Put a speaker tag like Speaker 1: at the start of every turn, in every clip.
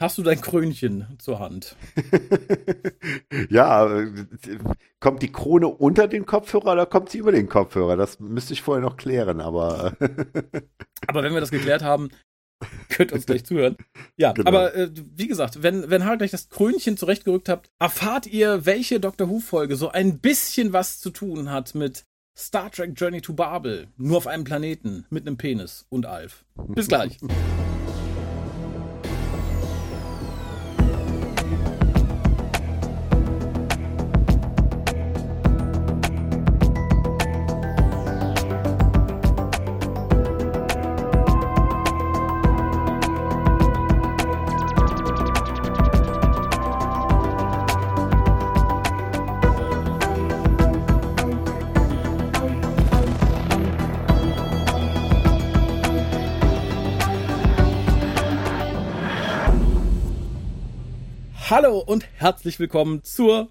Speaker 1: hast du dein Krönchen zur Hand?
Speaker 2: ja, kommt die Krone unter den Kopfhörer oder kommt sie über den Kopfhörer? Das müsste ich vorher noch klären, aber.
Speaker 1: aber wenn wir das geklärt haben, könnt uns gleich zuhören. Ja, genau. aber äh, wie gesagt, wenn, wenn Harald gleich das Krönchen zurechtgerückt habt, erfahrt ihr, welche Doctor Who-Folge so ein bisschen was zu tun hat mit Star Trek Journey to Babel. Nur auf einem Planeten mit einem Penis und Alf. Bis gleich. Hallo und herzlich willkommen zur,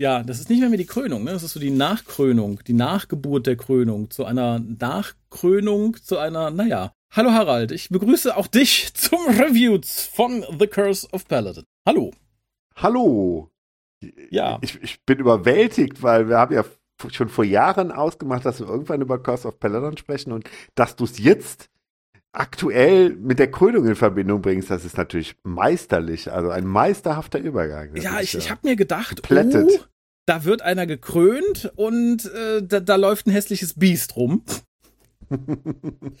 Speaker 1: ja, das ist nicht mehr, mehr die Krönung, ne? Das ist so die Nachkrönung, die Nachgeburt der Krönung, zu einer Nachkrönung, zu einer, naja. Hallo Harald, ich begrüße auch dich zum Reviews von The Curse of Paladin. Hallo.
Speaker 2: Hallo. Ja. Ich, ich bin überwältigt, weil wir haben ja schon vor Jahren ausgemacht, dass wir irgendwann über Curse of Paladin sprechen und dass du es jetzt aktuell mit der Krönung in Verbindung bringst, das ist natürlich meisterlich. Also ein meisterhafter Übergang.
Speaker 1: Das ja, ich, ich habe mir gedacht, oh, da wird einer gekrönt und äh, da, da läuft ein hässliches Biest rum.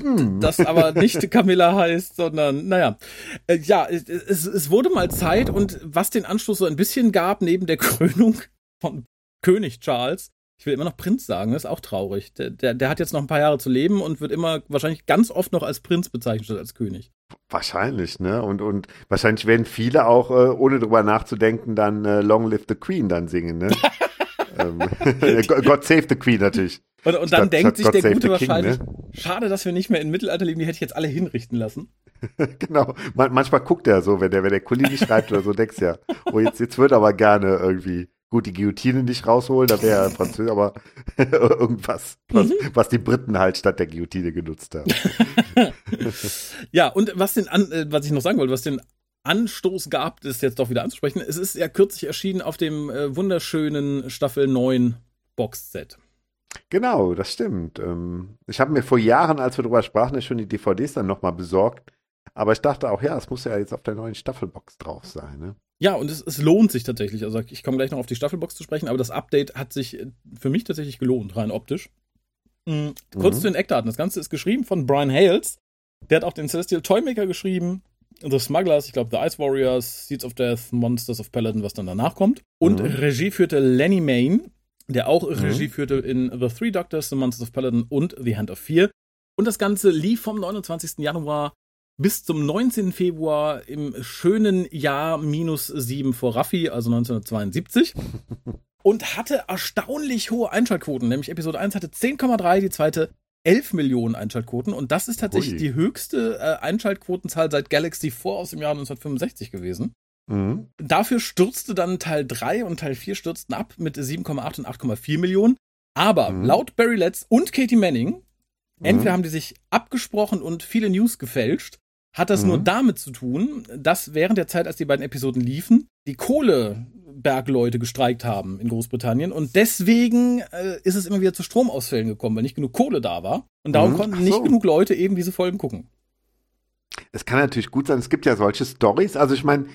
Speaker 1: Hm. das aber nicht Camilla heißt, sondern naja. Äh, ja, es, es wurde mal Zeit und was den Anschluss so ein bisschen gab, neben der Krönung von König Charles, ich will immer noch Prinz sagen, das ist auch traurig. Der, der, der, hat jetzt noch ein paar Jahre zu leben und wird immer wahrscheinlich ganz oft noch als Prinz bezeichnet statt als König.
Speaker 2: Wahrscheinlich, ne? Und, und wahrscheinlich werden viele auch, äh, ohne drüber nachzudenken, dann äh, Long Live the Queen dann singen, ne? ähm, God Save the Queen natürlich.
Speaker 1: Und, und dann statt, denkt statt sich der Gute wahrscheinlich, ne? schade, dass wir nicht mehr in Mittelalter leben, die hätte ich jetzt alle hinrichten lassen.
Speaker 2: genau. Man, manchmal guckt er so, wenn der, wenn der Colin schreibt oder so, denkst ja, oh, jetzt, jetzt wird aber gerne irgendwie Gut, die Guillotine nicht rausholen, da wäre ja Französisch, aber irgendwas, was, mhm. was, die Briten halt statt der Guillotine genutzt haben.
Speaker 1: ja, und was den äh, was ich noch sagen wollte, was den Anstoß gab, das jetzt doch wieder anzusprechen, es ist ja kürzlich erschienen auf dem äh, wunderschönen Staffel 9 Boxset.
Speaker 2: Genau, das stimmt. Ähm, ich habe mir vor Jahren, als wir darüber sprachen, schon die DVDs dann nochmal besorgt. Aber ich dachte auch, ja, es muss ja jetzt auf der neuen Staffelbox drauf sein. Ne?
Speaker 1: Ja, und es, es, lohnt sich tatsächlich. Also ich komme gleich noch auf die Staffelbox zu sprechen, aber das Update hat sich äh, für mich tatsächlich gelohnt, rein optisch. Mhm. Kurz mhm. zu den Eckdaten. Das Ganze ist geschrieben von Brian Hales. Der hat auch den Celestial Toymaker geschrieben. The Smugglers, ich glaube The Ice Warriors, Seeds of Death, Monsters of Paladin, was dann danach kommt. Und mhm. Regie führte Lenny Main, der auch mhm. Regie führte in The Three Doctors, The Monsters of Paladin und The Hand of Fear. Und das Ganze lief vom 29. Januar bis zum 19. Februar im schönen Jahr minus 7 vor Raffi, also 1972. und hatte erstaunlich hohe Einschaltquoten. Nämlich Episode 1 hatte 10,3, die zweite 11 Millionen Einschaltquoten. Und das ist tatsächlich Ui. die höchste äh, Einschaltquotenzahl seit Galaxy 4 aus dem Jahr 1965 gewesen. Mhm. Dafür stürzte dann Teil 3 und Teil 4 stürzten ab mit 7,8 und 8,4 Millionen. Aber mhm. laut Barry Letts und Katie Manning, entweder mhm. haben die sich abgesprochen und viele News gefälscht, hat das mhm. nur damit zu tun, dass während der Zeit, als die beiden Episoden liefen, die Kohlebergleute gestreikt haben in Großbritannien und deswegen äh, ist es immer wieder zu Stromausfällen gekommen, weil nicht genug Kohle da war und darum mhm. konnten so. nicht genug Leute eben diese Folgen gucken.
Speaker 2: Es kann natürlich gut sein, es gibt ja solche Stories. Also ich meine,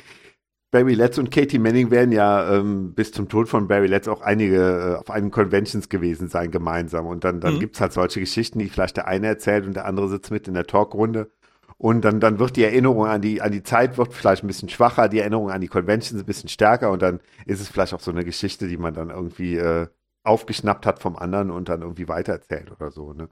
Speaker 2: Barry Letts und Katie Manning werden ja ähm, bis zum Tod von Barry Letts auch einige äh, auf einigen Conventions gewesen sein gemeinsam. Und dann, dann mhm. es halt solche Geschichten, die vielleicht der eine erzählt und der andere sitzt mit in der Talkrunde. Und dann, dann wird die Erinnerung an die, an die Zeit wird vielleicht ein bisschen schwacher, die Erinnerung an die Conventions ein bisschen stärker und dann ist es vielleicht auch so eine Geschichte, die man dann irgendwie äh, aufgeschnappt hat vom anderen und dann irgendwie weitererzählt oder so, ne?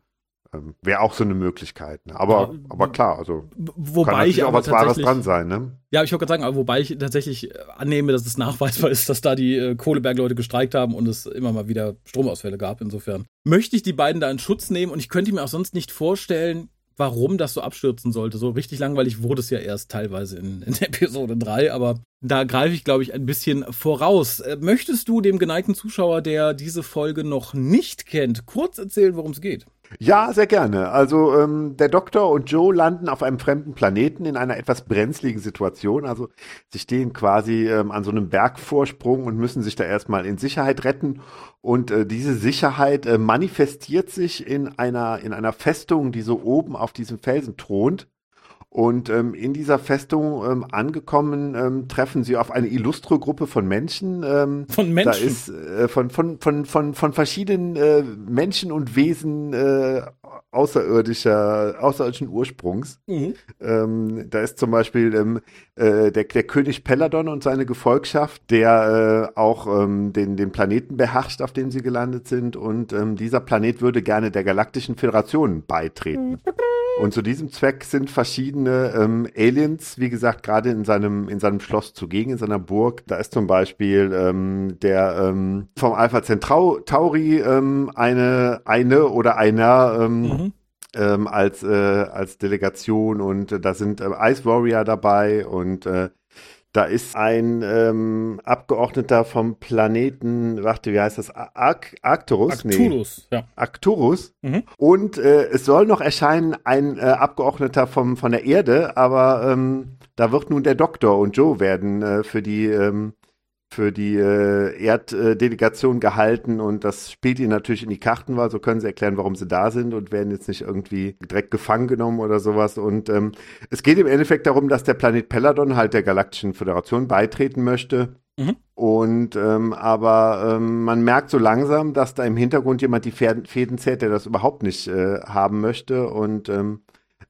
Speaker 2: Ähm, Wäre auch so eine Möglichkeit. Ne? Aber, ja, aber klar, also
Speaker 1: wobei kann ich
Speaker 2: auch was Wahres dran sein, ne?
Speaker 1: Ja, ich wollte gerade sagen, wobei ich tatsächlich äh, annehme, dass es nachweisbar ist, dass da die äh, Kohlebergleute gestreikt haben und es immer mal wieder Stromausfälle gab. Insofern möchte ich die beiden da in Schutz nehmen und ich könnte mir auch sonst nicht vorstellen, warum das so abstürzen sollte. So richtig langweilig wurde es ja erst teilweise in, in Episode 3, aber da greife ich, glaube ich, ein bisschen voraus. Äh, möchtest du dem geneigten Zuschauer, der diese Folge noch nicht kennt, kurz erzählen, worum es geht?
Speaker 2: Ja, sehr gerne. Also ähm, der Doktor und Joe landen auf einem fremden Planeten in einer etwas brenzligen Situation. Also sie stehen quasi ähm, an so einem Bergvorsprung und müssen sich da erstmal in Sicherheit retten. Und äh, diese Sicherheit äh, manifestiert sich in einer in einer Festung, die so oben auf diesem Felsen thront. Und ähm, in dieser Festung ähm, angekommen, ähm, treffen sie auf eine illustre Gruppe von Menschen. Ähm,
Speaker 1: von Menschen?
Speaker 2: Da ist äh, von, von, von, von, von verschiedenen äh, Menschen und Wesen äh, außerirdischer, außerirdischen Ursprungs. Mhm. Ähm, da ist zum Beispiel ähm, äh, der, der König Peladon und seine Gefolgschaft, der äh, auch ähm, den, den Planeten beherrscht, auf dem sie gelandet sind. Und ähm, dieser Planet würde gerne der Galaktischen Föderation beitreten. Mhm. Und zu diesem Zweck sind verschiedene ähm, Aliens, wie gesagt, gerade in seinem, in seinem Schloss zugegen, in seiner Burg. Da ist zum Beispiel ähm, der ähm, vom Alpha Centauri ähm, eine, eine oder einer ähm, mhm. ähm, als, äh, als Delegation und äh, da sind äh, Ice Warrior dabei und äh, da ist ein ähm, Abgeordneter vom Planeten, warte, wie heißt das? Arc Arcturus?
Speaker 1: Arcturus,
Speaker 2: nee. ja. Arcturus. Mhm. Und äh, es soll noch erscheinen ein äh, Abgeordneter vom, von der Erde, aber ähm, da wird nun der Doktor und Joe werden äh, für die ähm, für die äh, Erddelegation gehalten und das spielt ihnen natürlich in die Karten, weil so können sie erklären, warum sie da sind und werden jetzt nicht irgendwie direkt gefangen genommen oder sowas. Und ähm, es geht im Endeffekt darum, dass der Planet Peladon halt der Galaktischen Föderation beitreten möchte. Mhm. Und ähm, aber ähm, man merkt so langsam, dass da im Hintergrund jemand die Fäden zählt, der das überhaupt nicht äh, haben möchte. Und ähm,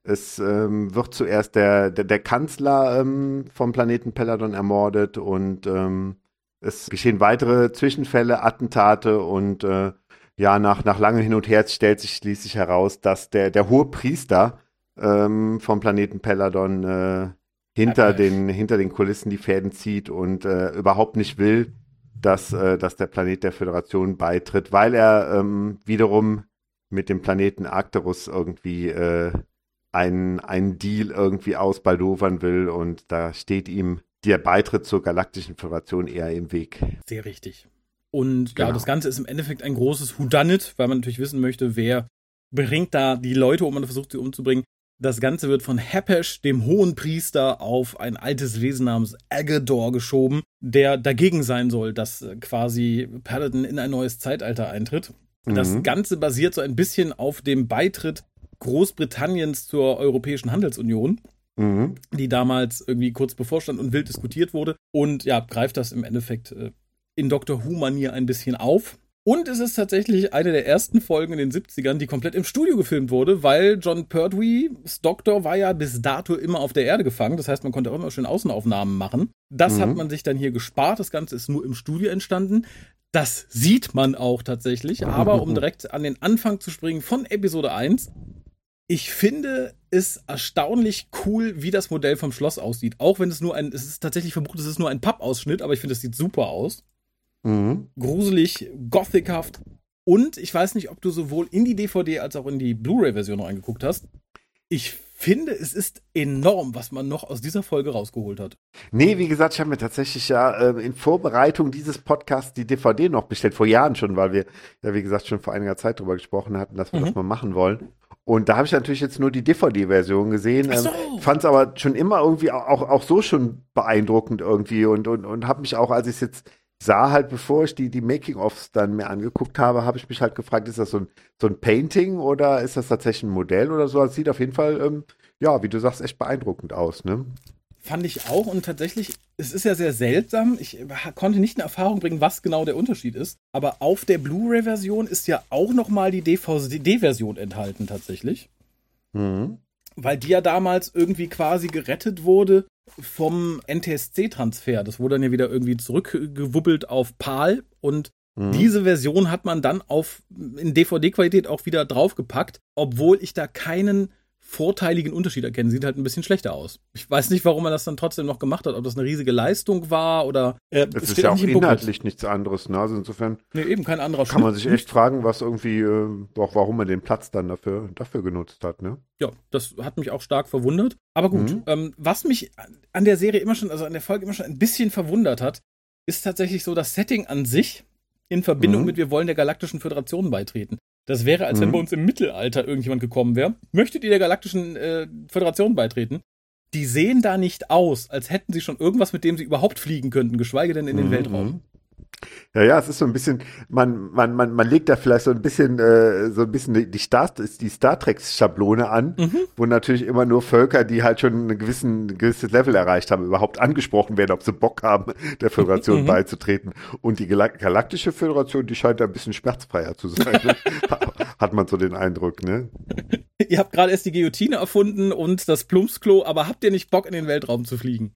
Speaker 2: es ähm, wird zuerst der, der, der Kanzler ähm, vom Planeten Peladon ermordet und ähm, es geschehen weitere Zwischenfälle, Attentate und äh, ja, nach, nach langem Hin und Her stellt sich schließlich heraus, dass der, der hohe Priester ähm, vom Planeten Peladon äh, hinter, den, hinter den Kulissen die Fäden zieht und äh, überhaupt nicht will, dass, äh, dass der Planet der Föderation beitritt, weil er ähm, wiederum mit dem Planeten Arcturus irgendwie äh, einen, einen Deal irgendwie ausbaldowern will und da steht ihm der Beitritt zur Galaktischen Föderation eher im Weg.
Speaker 1: Sehr richtig. Und genau. ja, das Ganze ist im Endeffekt ein großes Whodunit, weil man natürlich wissen möchte, wer bringt da die Leute um und versucht sie umzubringen. Das Ganze wird von Hepesh, dem hohen Priester, auf ein altes Wesen namens Agador geschoben, der dagegen sein soll, dass äh, quasi Paladin in ein neues Zeitalter eintritt. Mhm. Das Ganze basiert so ein bisschen auf dem Beitritt Großbritanniens zur Europäischen Handelsunion mhm. die damals irgendwie kurz bevorstand und wild diskutiert wurde. Und ja, greift das im Endeffekt äh, in Doctor Who-Manier ein bisschen auf. Und es ist tatsächlich eine der ersten Folgen in den 70ern, die komplett im Studio gefilmt wurde, weil John Pertwee's Doktor war ja bis dato immer auf der Erde gefangen. Das heißt, man konnte auch immer schön Außenaufnahmen machen. Das mhm. hat man sich dann hier gespart. Das Ganze ist nur im Studio entstanden. Das sieht man auch tatsächlich. Aber um direkt an den Anfang zu springen von Episode 1, ich finde es erstaunlich cool, wie das Modell vom Schloss aussieht. Auch wenn es nur ein, es ist tatsächlich verbucht, es ist nur ein Pappausschnitt, aber ich finde, es sieht super aus. Mhm. Gruselig, gothichaft. Und ich weiß nicht, ob du sowohl in die DVD als auch in die Blu-ray-Version reingeguckt hast. Ich finde, es ist enorm, was man noch aus dieser Folge rausgeholt hat.
Speaker 2: Nee, wie gesagt, ich habe mir tatsächlich ja äh, in Vorbereitung dieses Podcasts die DVD noch bestellt, vor Jahren schon, weil wir ja, wie gesagt, schon vor einiger Zeit darüber gesprochen hatten, dass wir mhm. das mal machen wollen. Und da habe ich natürlich jetzt nur die DVD-Version gesehen. Ähm, so. Ähm, Fand es aber schon immer irgendwie auch, auch so schon beeindruckend irgendwie und, und, und habe mich auch, als ich es jetzt sah, halt bevor ich die, die Making-ofs dann mir angeguckt habe, habe ich mich halt gefragt, ist das so ein, so ein Painting oder ist das tatsächlich ein Modell oder so? Es sieht auf jeden Fall, ähm, ja, wie du sagst, echt beeindruckend aus, ne?
Speaker 1: Fand ich auch und tatsächlich, es ist ja sehr seltsam. Ich konnte nicht in Erfahrung bringen, was genau der Unterschied ist. Aber auf der Blu-ray-Version ist ja auch nochmal die DVD-Version enthalten tatsächlich. Mhm. Weil die ja damals irgendwie quasi gerettet wurde vom NTSC-Transfer. Das wurde dann ja wieder irgendwie zurückgewubbelt auf PAL und mhm. diese Version hat man dann auf in DVD-Qualität auch wieder draufgepackt, obwohl ich da keinen vorteiligen Unterschied erkennen. Sieht halt ein bisschen schlechter aus. Ich weiß nicht, warum man das dann trotzdem noch gemacht hat, ob das eine riesige Leistung war oder.
Speaker 2: Äh, es ist ja auch inhaltlich nichts anderes, ne? Also insofern.
Speaker 1: Nee, eben kein anderer
Speaker 2: Kann man sich echt fragen, was irgendwie, äh, warum man den Platz dann dafür, dafür genutzt hat, ne?
Speaker 1: Ja, das hat mich auch stark verwundert. Aber gut, mhm. ähm, was mich an der Serie immer schon, also an der Folge immer schon ein bisschen verwundert hat, ist tatsächlich so das Setting an sich in Verbindung mhm. mit wir wollen der Galaktischen Föderation beitreten. Das wäre, als mhm. wenn bei uns im Mittelalter irgendjemand gekommen wäre. Möchtet ihr der Galaktischen äh, Föderation beitreten? Die sehen da nicht aus, als hätten sie schon irgendwas, mit dem sie überhaupt fliegen könnten, geschweige denn in den mhm. Weltraum.
Speaker 2: Ja, ja, es ist so ein bisschen, man, man, man, man legt da vielleicht so ein bisschen, äh, so ein bisschen die Star, die Star Trek-Schablone an, mhm. wo natürlich immer nur Völker, die halt schon ein, gewissen, ein gewisses Level erreicht haben, überhaupt angesprochen werden, ob sie Bock haben, der Föderation mhm. beizutreten. Und die Galaktische Föderation, die scheint da ein bisschen schmerzfreier zu sein. Ne? Hat man so den Eindruck, ne?
Speaker 1: ihr habt gerade erst die Guillotine erfunden und das Plumpsklo, aber habt ihr nicht Bock, in den Weltraum zu fliegen?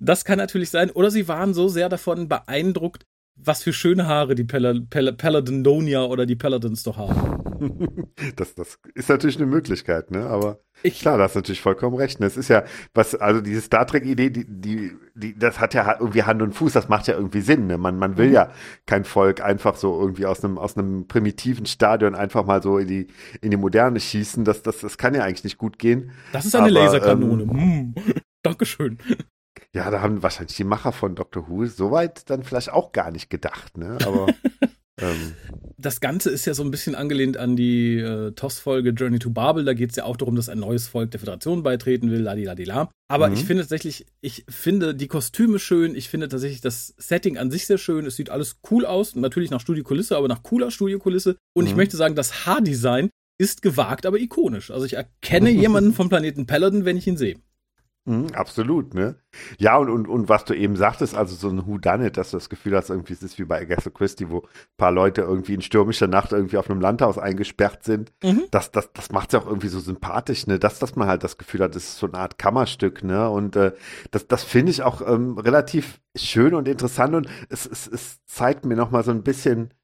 Speaker 1: Das kann natürlich sein. Oder sie waren so sehr davon beeindruckt, was für schöne Haare die Pal Pal Paladidonia oder die Paladins doch haben.
Speaker 2: Das, das ist natürlich eine Möglichkeit, ne? Aber ich, klar, da hast natürlich vollkommen recht. Es ist ja, was, also diese Star Trek-Idee, die, die, die, das hat ja irgendwie Hand und Fuß, das macht ja irgendwie Sinn. Ne? Man, man will mhm. ja kein Volk einfach so irgendwie aus einem, aus einem primitiven Stadion einfach mal so in die, in die Moderne schießen. Das, das, das kann ja eigentlich nicht gut gehen.
Speaker 1: Das ist eine Aber, Laserkanone. Ähm, hm. Dankeschön.
Speaker 2: Ja, da haben wahrscheinlich die Macher von Doctor Who soweit dann vielleicht auch gar nicht gedacht, ne? Aber. ähm.
Speaker 1: Das Ganze ist ja so ein bisschen angelehnt an die äh, TOS-Folge Journey to Babel. Da geht es ja auch darum, dass ein neues Volk der Föderation beitreten will, ladila. Aber mhm. ich finde tatsächlich, ich finde die Kostüme schön. Ich finde tatsächlich das Setting an sich sehr schön. Es sieht alles cool aus. Natürlich nach Studiokulisse, aber nach cooler Studiokulisse. Und mhm. ich möchte sagen, das Haardesign ist gewagt, aber ikonisch. Also ich erkenne jemanden vom Planeten Paladin, wenn ich ihn sehe.
Speaker 2: Mhm, absolut, ne? Ja, und, und, und was du eben sagtest, also so ein Whodunit, dass du das Gefühl hast, irgendwie es ist wie bei Agatha Christie, wo ein paar Leute irgendwie in stürmischer Nacht irgendwie auf einem Landhaus eingesperrt sind. Mhm. Das, das, das macht es auch irgendwie so sympathisch, ne? Dass, dass man halt das Gefühl hat, das ist so eine Art Kammerstück, ne? Und äh, das, das finde ich auch ähm, relativ schön und interessant und es, es, es zeigt mir nochmal so ein bisschen,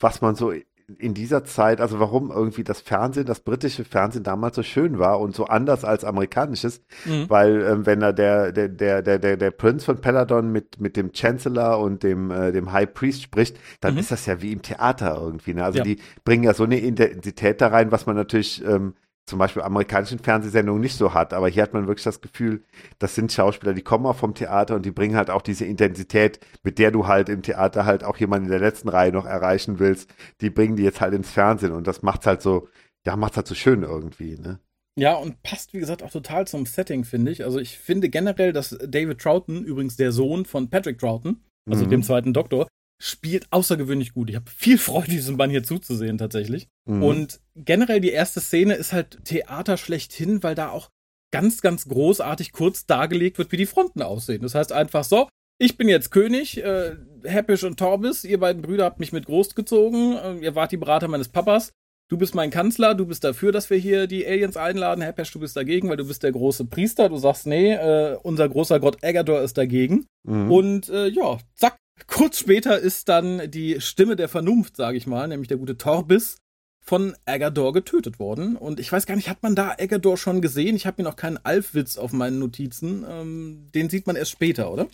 Speaker 2: was man so in dieser Zeit, also warum irgendwie das Fernsehen, das britische Fernsehen damals so schön war und so anders als amerikanisches, mhm. weil ähm, wenn da der, der, der, der, der, der Prinz von Peladon mit, mit dem Chancellor und dem, äh, dem High Priest spricht, dann mhm. ist das ja wie im Theater irgendwie. Ne? Also ja. die bringen ja so eine Intensität da rein, was man natürlich ähm, zum Beispiel amerikanischen Fernsehsendungen nicht so hat. Aber hier hat man wirklich das Gefühl, das sind Schauspieler, die kommen auch vom Theater und die bringen halt auch diese Intensität, mit der du halt im Theater halt auch jemanden in der letzten Reihe noch erreichen willst, die bringen die jetzt halt ins Fernsehen und das macht's halt so, ja, macht's halt so schön irgendwie, ne?
Speaker 1: Ja, und passt, wie gesagt, auch total zum Setting, finde ich. Also ich finde generell, dass David Troughton, übrigens der Sohn von Patrick Troughton, also mhm. dem zweiten Doktor, spielt außergewöhnlich gut. Ich habe viel Freude, diesem Mann hier zuzusehen tatsächlich. Mhm. Und generell die erste Szene ist halt Theater schlechthin, weil da auch ganz, ganz großartig kurz dargelegt wird, wie die Fronten aussehen. Das heißt einfach so, ich bin jetzt König, äh, Heppisch und Torbis, ihr beiden Brüder habt mich mit großgezogen, äh, ihr wart die Berater meines Papas. Du bist mein Kanzler, du bist dafür, dass wir hier die Aliens einladen. Heppesh, du bist dagegen, weil du bist der große Priester. Du sagst, nee, äh, unser großer Gott Agador ist dagegen. Mhm. Und äh, ja, zack, Kurz später ist dann die Stimme der Vernunft, sage ich mal, nämlich der gute Torbis, von Agador getötet worden. Und ich weiß gar nicht, hat man da Agador schon gesehen? Ich habe mir noch keinen Alfwitz auf meinen Notizen. Ähm, den sieht man erst später, oder?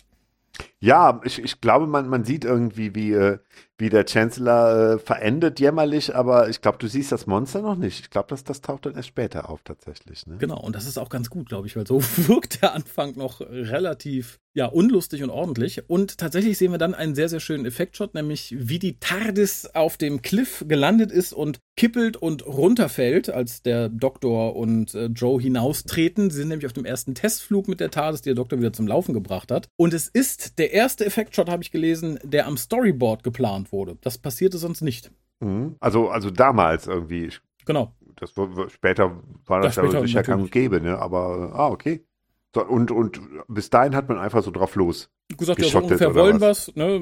Speaker 2: Ja, ich, ich glaube, man, man sieht irgendwie, wie, äh, wie der Chancellor äh, verendet jämmerlich, aber ich glaube, du siehst das Monster noch nicht. Ich glaube, das, das taucht dann erst später auf tatsächlich. Ne?
Speaker 1: Genau, und das ist auch ganz gut, glaube ich, weil so wirkt der Anfang noch relativ ja, unlustig und ordentlich. Und tatsächlich sehen wir dann einen sehr, sehr schönen Effektshot, nämlich wie die TARDIS auf dem Cliff gelandet ist und kippelt und runterfällt, als der Doktor und äh, Joe hinaustreten. Sie sind nämlich auf dem ersten Testflug mit der TARDIS, die der Doktor wieder zum Laufen gebracht hat. Und es ist der erste Effektshot, habe ich gelesen, der am Storyboard geplant wurde. Das passierte sonst nicht.
Speaker 2: Mhm. Also, also damals irgendwie.
Speaker 1: Genau.
Speaker 2: Das, später war das, das ja sicher gang und gäbe, ne? Aber, ah, okay. So, und, und bis dahin hat man einfach so drauf los.
Speaker 1: Gesagt, ja, so ungefähr wollen was, ne?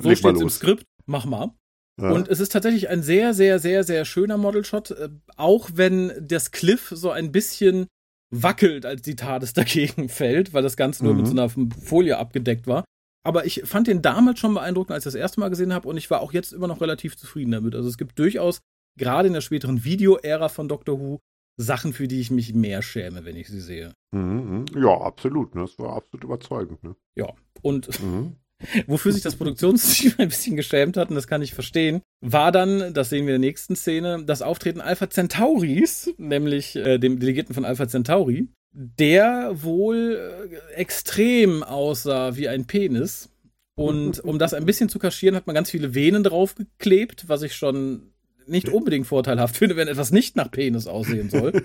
Speaker 1: So steht es im Skript, mach mal. Ja. Und es ist tatsächlich ein sehr, sehr, sehr, sehr schöner Modelshot, äh, auch wenn das Cliff so ein bisschen wackelt, als die TARDIS dagegen fällt, weil das Ganze nur mhm. mit so einer Folie abgedeckt war. Aber ich fand den damals schon beeindruckend, als ich das erste Mal gesehen habe und ich war auch jetzt immer noch relativ zufrieden damit. Also es gibt durchaus, gerade in der späteren Video-Ära von Doctor Who, Sachen, für die ich mich mehr schäme, wenn ich sie sehe.
Speaker 2: Mhm, mhm. ja, absolut. Ne? Das war absolut überzeugend. Ne?
Speaker 1: Ja, und mhm. wofür sich das Produktionsteam ein bisschen geschämt hat, und das kann ich verstehen, war dann, das sehen wir in der nächsten Szene, das Auftreten Alpha Centauris, nämlich äh, dem Delegierten von Alpha Centauri, der wohl äh, extrem aussah wie ein Penis. Und um das ein bisschen zu kaschieren, hat man ganz viele Venen draufgeklebt, was ich schon nicht unbedingt vorteilhaft finde, wenn etwas nicht nach Penis aussehen soll.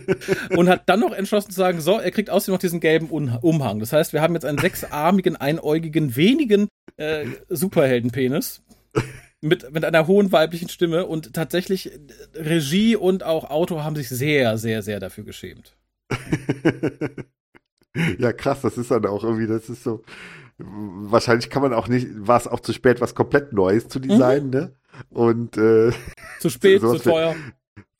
Speaker 1: und hat dann noch entschlossen zu sagen, so, er kriegt außerdem noch diesen gelben Umhang. Das heißt, wir haben jetzt einen sechsarmigen, einäugigen, wenigen äh, Superheldenpenis. Mit, mit einer hohen weiblichen Stimme und tatsächlich äh, Regie und auch Autor haben sich sehr, sehr, sehr dafür geschämt.
Speaker 2: ja, krass, das ist dann auch irgendwie, das ist so, wahrscheinlich kann man auch nicht, war es auch zu spät, was komplett Neues zu designen, mhm. ne? Und äh,
Speaker 1: zu spät, zu teuer.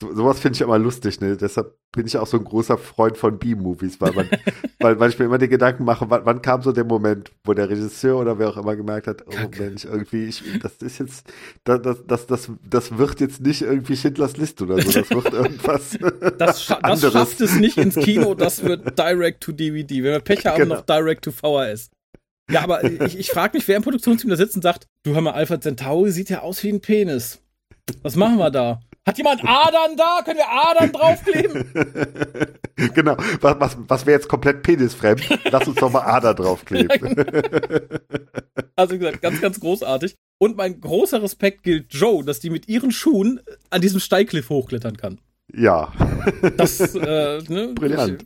Speaker 2: So, sowas finde ich immer lustig, ne? Deshalb bin ich auch so ein großer Freund von B-Movies, weil, man, weil, weil ich mir immer die Gedanken mache, wann, wann, kam so der Moment, wo der Regisseur oder wer auch immer gemerkt hat, oh Mensch, irgendwie, ich, das ist jetzt, das, das, das, das wird jetzt nicht irgendwie Schindlers List oder so, das wird irgendwas.
Speaker 1: das, scha das schafft es nicht ins Kino, das wird Direct to DVD. Wenn wir Pech haben, genau. noch Direct to VHS. Ja, aber ich, ich frage mich, wer im Produktionsteam da sitzt und sagt, du hör mal, Alpha Centauri sieht ja aus wie ein Penis. Was machen wir da? Hat jemand Adern da? Können wir Adern draufkleben?
Speaker 2: genau. Was, was, was wäre jetzt komplett penisfremd? Lass uns doch mal Ader draufkleben.
Speaker 1: Also wie gesagt, ganz, ganz großartig. Und mein großer Respekt gilt Joe, dass die mit ihren Schuhen an diesem Steigkliff hochklettern kann.
Speaker 2: Ja.
Speaker 1: Das, äh, ne,
Speaker 2: Brillant.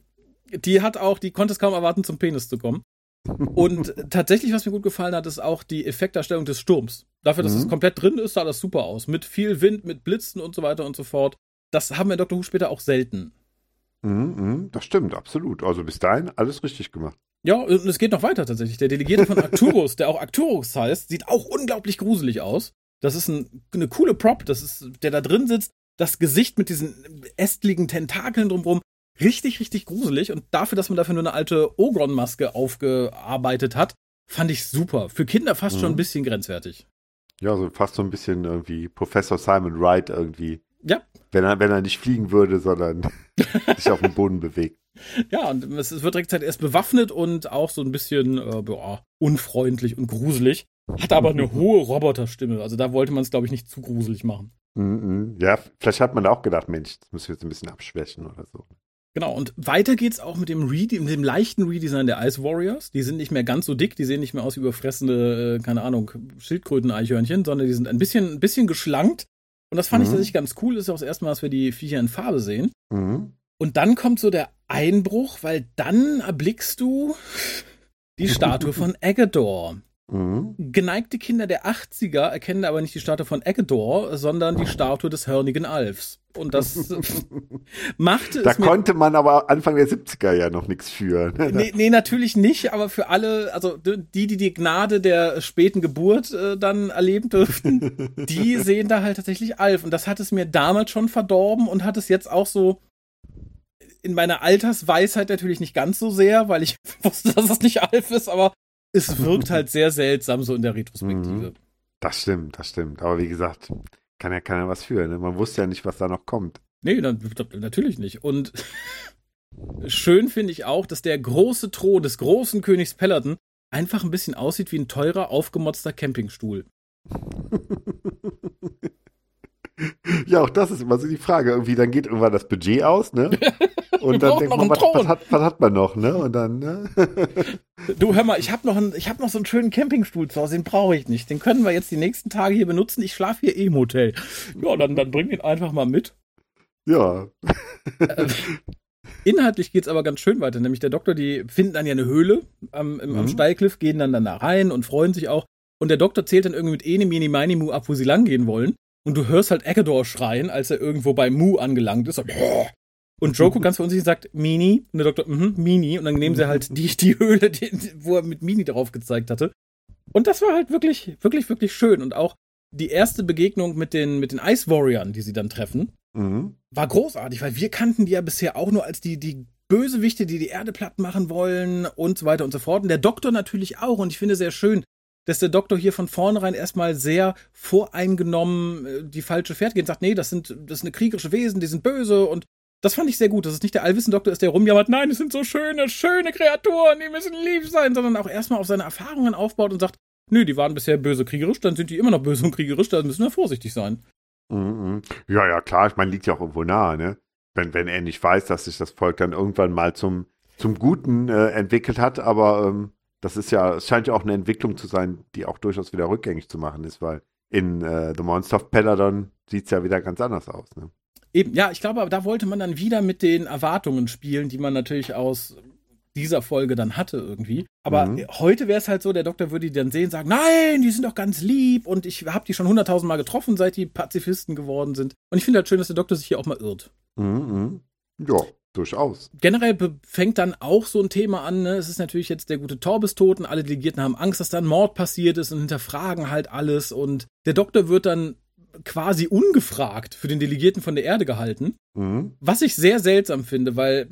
Speaker 1: Die hat auch, die konnte es kaum erwarten, zum Penis zu kommen. Und tatsächlich, was mir gut gefallen hat, ist auch die Effektdarstellung des Sturms. Dafür, dass mhm. es komplett drin ist, sah das super aus. Mit viel Wind, mit Blitzen und so weiter und so fort. Das haben wir in Doctor Who später auch selten.
Speaker 2: Mhm, mhm, das stimmt, absolut. Also bis dahin alles richtig gemacht.
Speaker 1: Ja, und es geht noch weiter tatsächlich. Der Delegierte von Arcturus, der auch Arcturus heißt, sieht auch unglaublich gruselig aus. Das ist ein, eine coole Prop, das ist, der da drin sitzt, das Gesicht mit diesen ästligen Tentakeln drumherum. Richtig, richtig gruselig. Und dafür, dass man dafür nur eine alte Ogron-Maske aufgearbeitet hat, fand ich super. Für Kinder fast mhm. schon ein bisschen grenzwertig.
Speaker 2: Ja, so fast so ein bisschen irgendwie Professor Simon Wright irgendwie.
Speaker 1: Ja.
Speaker 2: Wenn er, wenn er nicht fliegen würde, sondern sich auf dem Boden bewegt.
Speaker 1: Ja, und es wird direkt halt erst bewaffnet und auch so ein bisschen äh, boah, unfreundlich und gruselig. Hat aber eine hohe Roboterstimme. Also da wollte man es, glaube ich, nicht zu gruselig machen.
Speaker 2: Mm -mm. Ja, vielleicht hat man auch gedacht, Mensch, das müssen wir jetzt ein bisschen abschwächen oder so.
Speaker 1: Genau, und weiter geht's auch mit dem, Re mit dem leichten Redesign der Ice Warriors. Die sind nicht mehr ganz so dick, die sehen nicht mehr aus wie überfressende, äh, keine Ahnung, Schildkröten-Eichhörnchen, sondern die sind ein bisschen, ein bisschen geschlankt. Und das fand mhm. ich tatsächlich ganz cool. Ist auch das erste Mal, dass wir die Viecher in Farbe sehen. Mhm. Und dann kommt so der Einbruch, weil dann erblickst du die Statue von Agador. Mhm. Geneigte Kinder der 80er erkennen aber nicht die Statue von Eckador, sondern die Statue des hörnigen Alfs. Und das machte
Speaker 2: es. Da konnte man aber Anfang der 70er ja noch nichts für.
Speaker 1: Ne? Nee, nee, natürlich nicht, aber für alle, also die, die die Gnade der späten Geburt äh, dann erleben dürften, die sehen da halt tatsächlich Alf. Und das hat es mir damals schon verdorben und hat es jetzt auch so in meiner Altersweisheit natürlich nicht ganz so sehr, weil ich wusste, dass es nicht Alf ist, aber es wirkt halt sehr seltsam so in der Retrospektive. Mhm.
Speaker 2: Das stimmt, das stimmt. Aber wie gesagt, kann ja keiner was für. Ne? Man wusste ja nicht, was da noch kommt.
Speaker 1: Nee, dann, natürlich nicht. Und schön finde ich auch, dass der große Thron des großen Königs Peloton einfach ein bisschen aussieht wie ein teurer, aufgemotzter Campingstuhl.
Speaker 2: ja, auch das ist immer so die Frage. Irgendwie, dann geht irgendwann das Budget aus, ne? Und dann denkt man, was, was, hat, was, hat, man noch, ne? Und dann, ne?
Speaker 1: Du, hör mal, ich habe noch, einen, hab noch so einen schönen Campingstuhl zu Hause, den brauche ich nicht. Den können wir jetzt die nächsten Tage hier benutzen. Ich schlafe hier eh im Hotel. Ja, dann, dann bring den einfach mal mit.
Speaker 2: Ja.
Speaker 1: Äh, inhaltlich geht's aber ganz schön weiter. Nämlich der Doktor, die finden dann ja eine Höhle am, im, mhm. am Steilkliff, gehen dann, dann da rein und freuen sich auch. Und der Doktor zählt dann irgendwie mit Ene, Mini, Mini, Mu ab, wo sie lang gehen wollen. Und du hörst halt Eckador schreien, als er irgendwo bei Mu angelangt ist. Und, Joko ganz verunsichert sagt, Mini. Und der Doktor, mhm, Mini. Und dann nehmen sie halt die, die Höhle, die, wo er mit Mini drauf gezeigt hatte. Und das war halt wirklich, wirklich, wirklich schön. Und auch die erste Begegnung mit den, mit den Ice Warriors, die sie dann treffen, mhm. war großartig, weil wir kannten die ja bisher auch nur als die, die Bösewichte, die die Erde platt machen wollen und so weiter und so fort. Und der Doktor natürlich auch. Und ich finde sehr schön, dass der Doktor hier von vornherein erstmal sehr voreingenommen äh, die falsche Fährte geht und sagt, nee, das sind, das sind kriegerische Wesen, die sind böse und das fand ich sehr gut, dass es nicht der Allwissendoktor ist, der rumjammert, nein, es sind so schöne, schöne Kreaturen, die müssen lieb sein, sondern auch erstmal auf seine Erfahrungen aufbaut und sagt, nö, die waren bisher böse kriegerisch, dann sind die immer noch böse und kriegerisch, da müssen wir vorsichtig sein.
Speaker 2: Mhm. Ja, ja, klar, ich meine, liegt ja auch irgendwo nahe, ne? Wenn, wenn er nicht weiß, dass sich das Volk dann irgendwann mal zum, zum Guten äh, entwickelt hat, aber ähm, das ist ja, es scheint ja auch eine Entwicklung zu sein, die auch durchaus wieder rückgängig zu machen ist, weil in äh, The Monster of Peladon sieht es ja wieder ganz anders aus. Ne?
Speaker 1: Eben, ja, ich glaube, aber da wollte man dann wieder mit den Erwartungen spielen, die man natürlich aus dieser Folge dann hatte irgendwie. Aber mhm. heute wäre es halt so, der Doktor würde die dann sehen, sagen, nein, die sind doch ganz lieb und ich habe die schon hunderttausend Mal getroffen, seit die Pazifisten geworden sind. Und ich finde halt schön, dass der Doktor sich hier auch mal irrt.
Speaker 2: Mhm. mhm. Ja, durchaus.
Speaker 1: Generell fängt dann auch so ein Thema an, ne? es ist natürlich jetzt der gute tot und alle Delegierten haben Angst, dass da ein Mord passiert ist und hinterfragen halt alles und der Doktor wird dann quasi ungefragt für den Delegierten von der Erde gehalten. Mhm. Was ich sehr seltsam finde, weil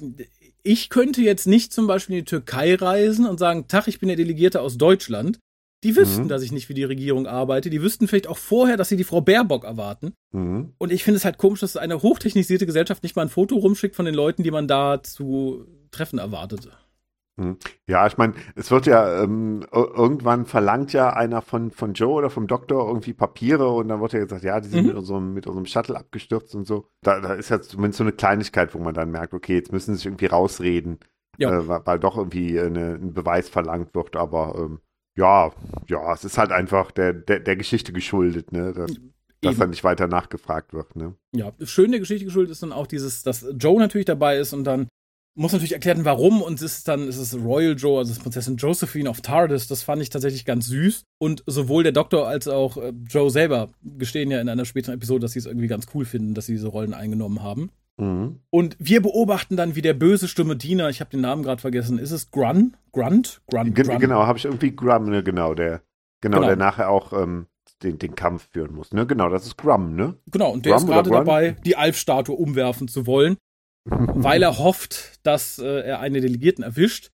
Speaker 1: ich könnte jetzt nicht zum Beispiel in die Türkei reisen und sagen, Tag, ich bin der Delegierte aus Deutschland. Die wüssten, mhm. dass ich nicht für die Regierung arbeite. Die wüssten vielleicht auch vorher, dass sie die Frau Baerbock erwarten. Mhm. Und ich finde es halt komisch, dass eine hochtechnisierte Gesellschaft nicht mal ein Foto rumschickt von den Leuten, die man da zu treffen erwartet.
Speaker 2: Hm. Ja, ich meine, es wird ja ähm, irgendwann verlangt ja einer von, von Joe oder vom Doktor irgendwie Papiere und dann wird ja gesagt, ja, die sind mhm. mit, unserem, mit unserem Shuttle abgestürzt und so. Da, da ist ja zumindest so eine Kleinigkeit, wo man dann merkt, okay, jetzt müssen sie sich irgendwie rausreden, ja. äh, weil, weil, doch irgendwie eine, ein Beweis verlangt wird, aber ähm, ja, ja, es ist halt einfach der, der, der Geschichte geschuldet, ne? Dass, dass dann nicht weiter nachgefragt wird, ne?
Speaker 1: Ja, schön der Geschichte geschuldet ist dann auch dieses, dass Joe natürlich dabei ist und dann muss natürlich erklären, warum. Und es ist dann, es ist Royal Joe, also das Prinzessin Josephine of TARDIS. Das fand ich tatsächlich ganz süß. Und sowohl der Doktor als auch äh, Joe selber gestehen ja in einer späteren Episode, dass sie es irgendwie ganz cool finden, dass sie diese Rollen eingenommen haben. Mhm. Und wir beobachten dann, wie der böse Stimme Diener, ich habe den Namen gerade vergessen, ist es Grun? Grunt?
Speaker 2: Grunt? G Grun? Genau, habe ich irgendwie Grum, ne, genau, der, genau, genau, der nachher auch ähm, den, den Kampf führen muss. Ne? Genau, das ist Grum, ne?
Speaker 1: Genau, und der Grum ist gerade dabei, die Alf-Statue umwerfen zu wollen weil er hofft, dass äh, er eine Delegierten erwischt.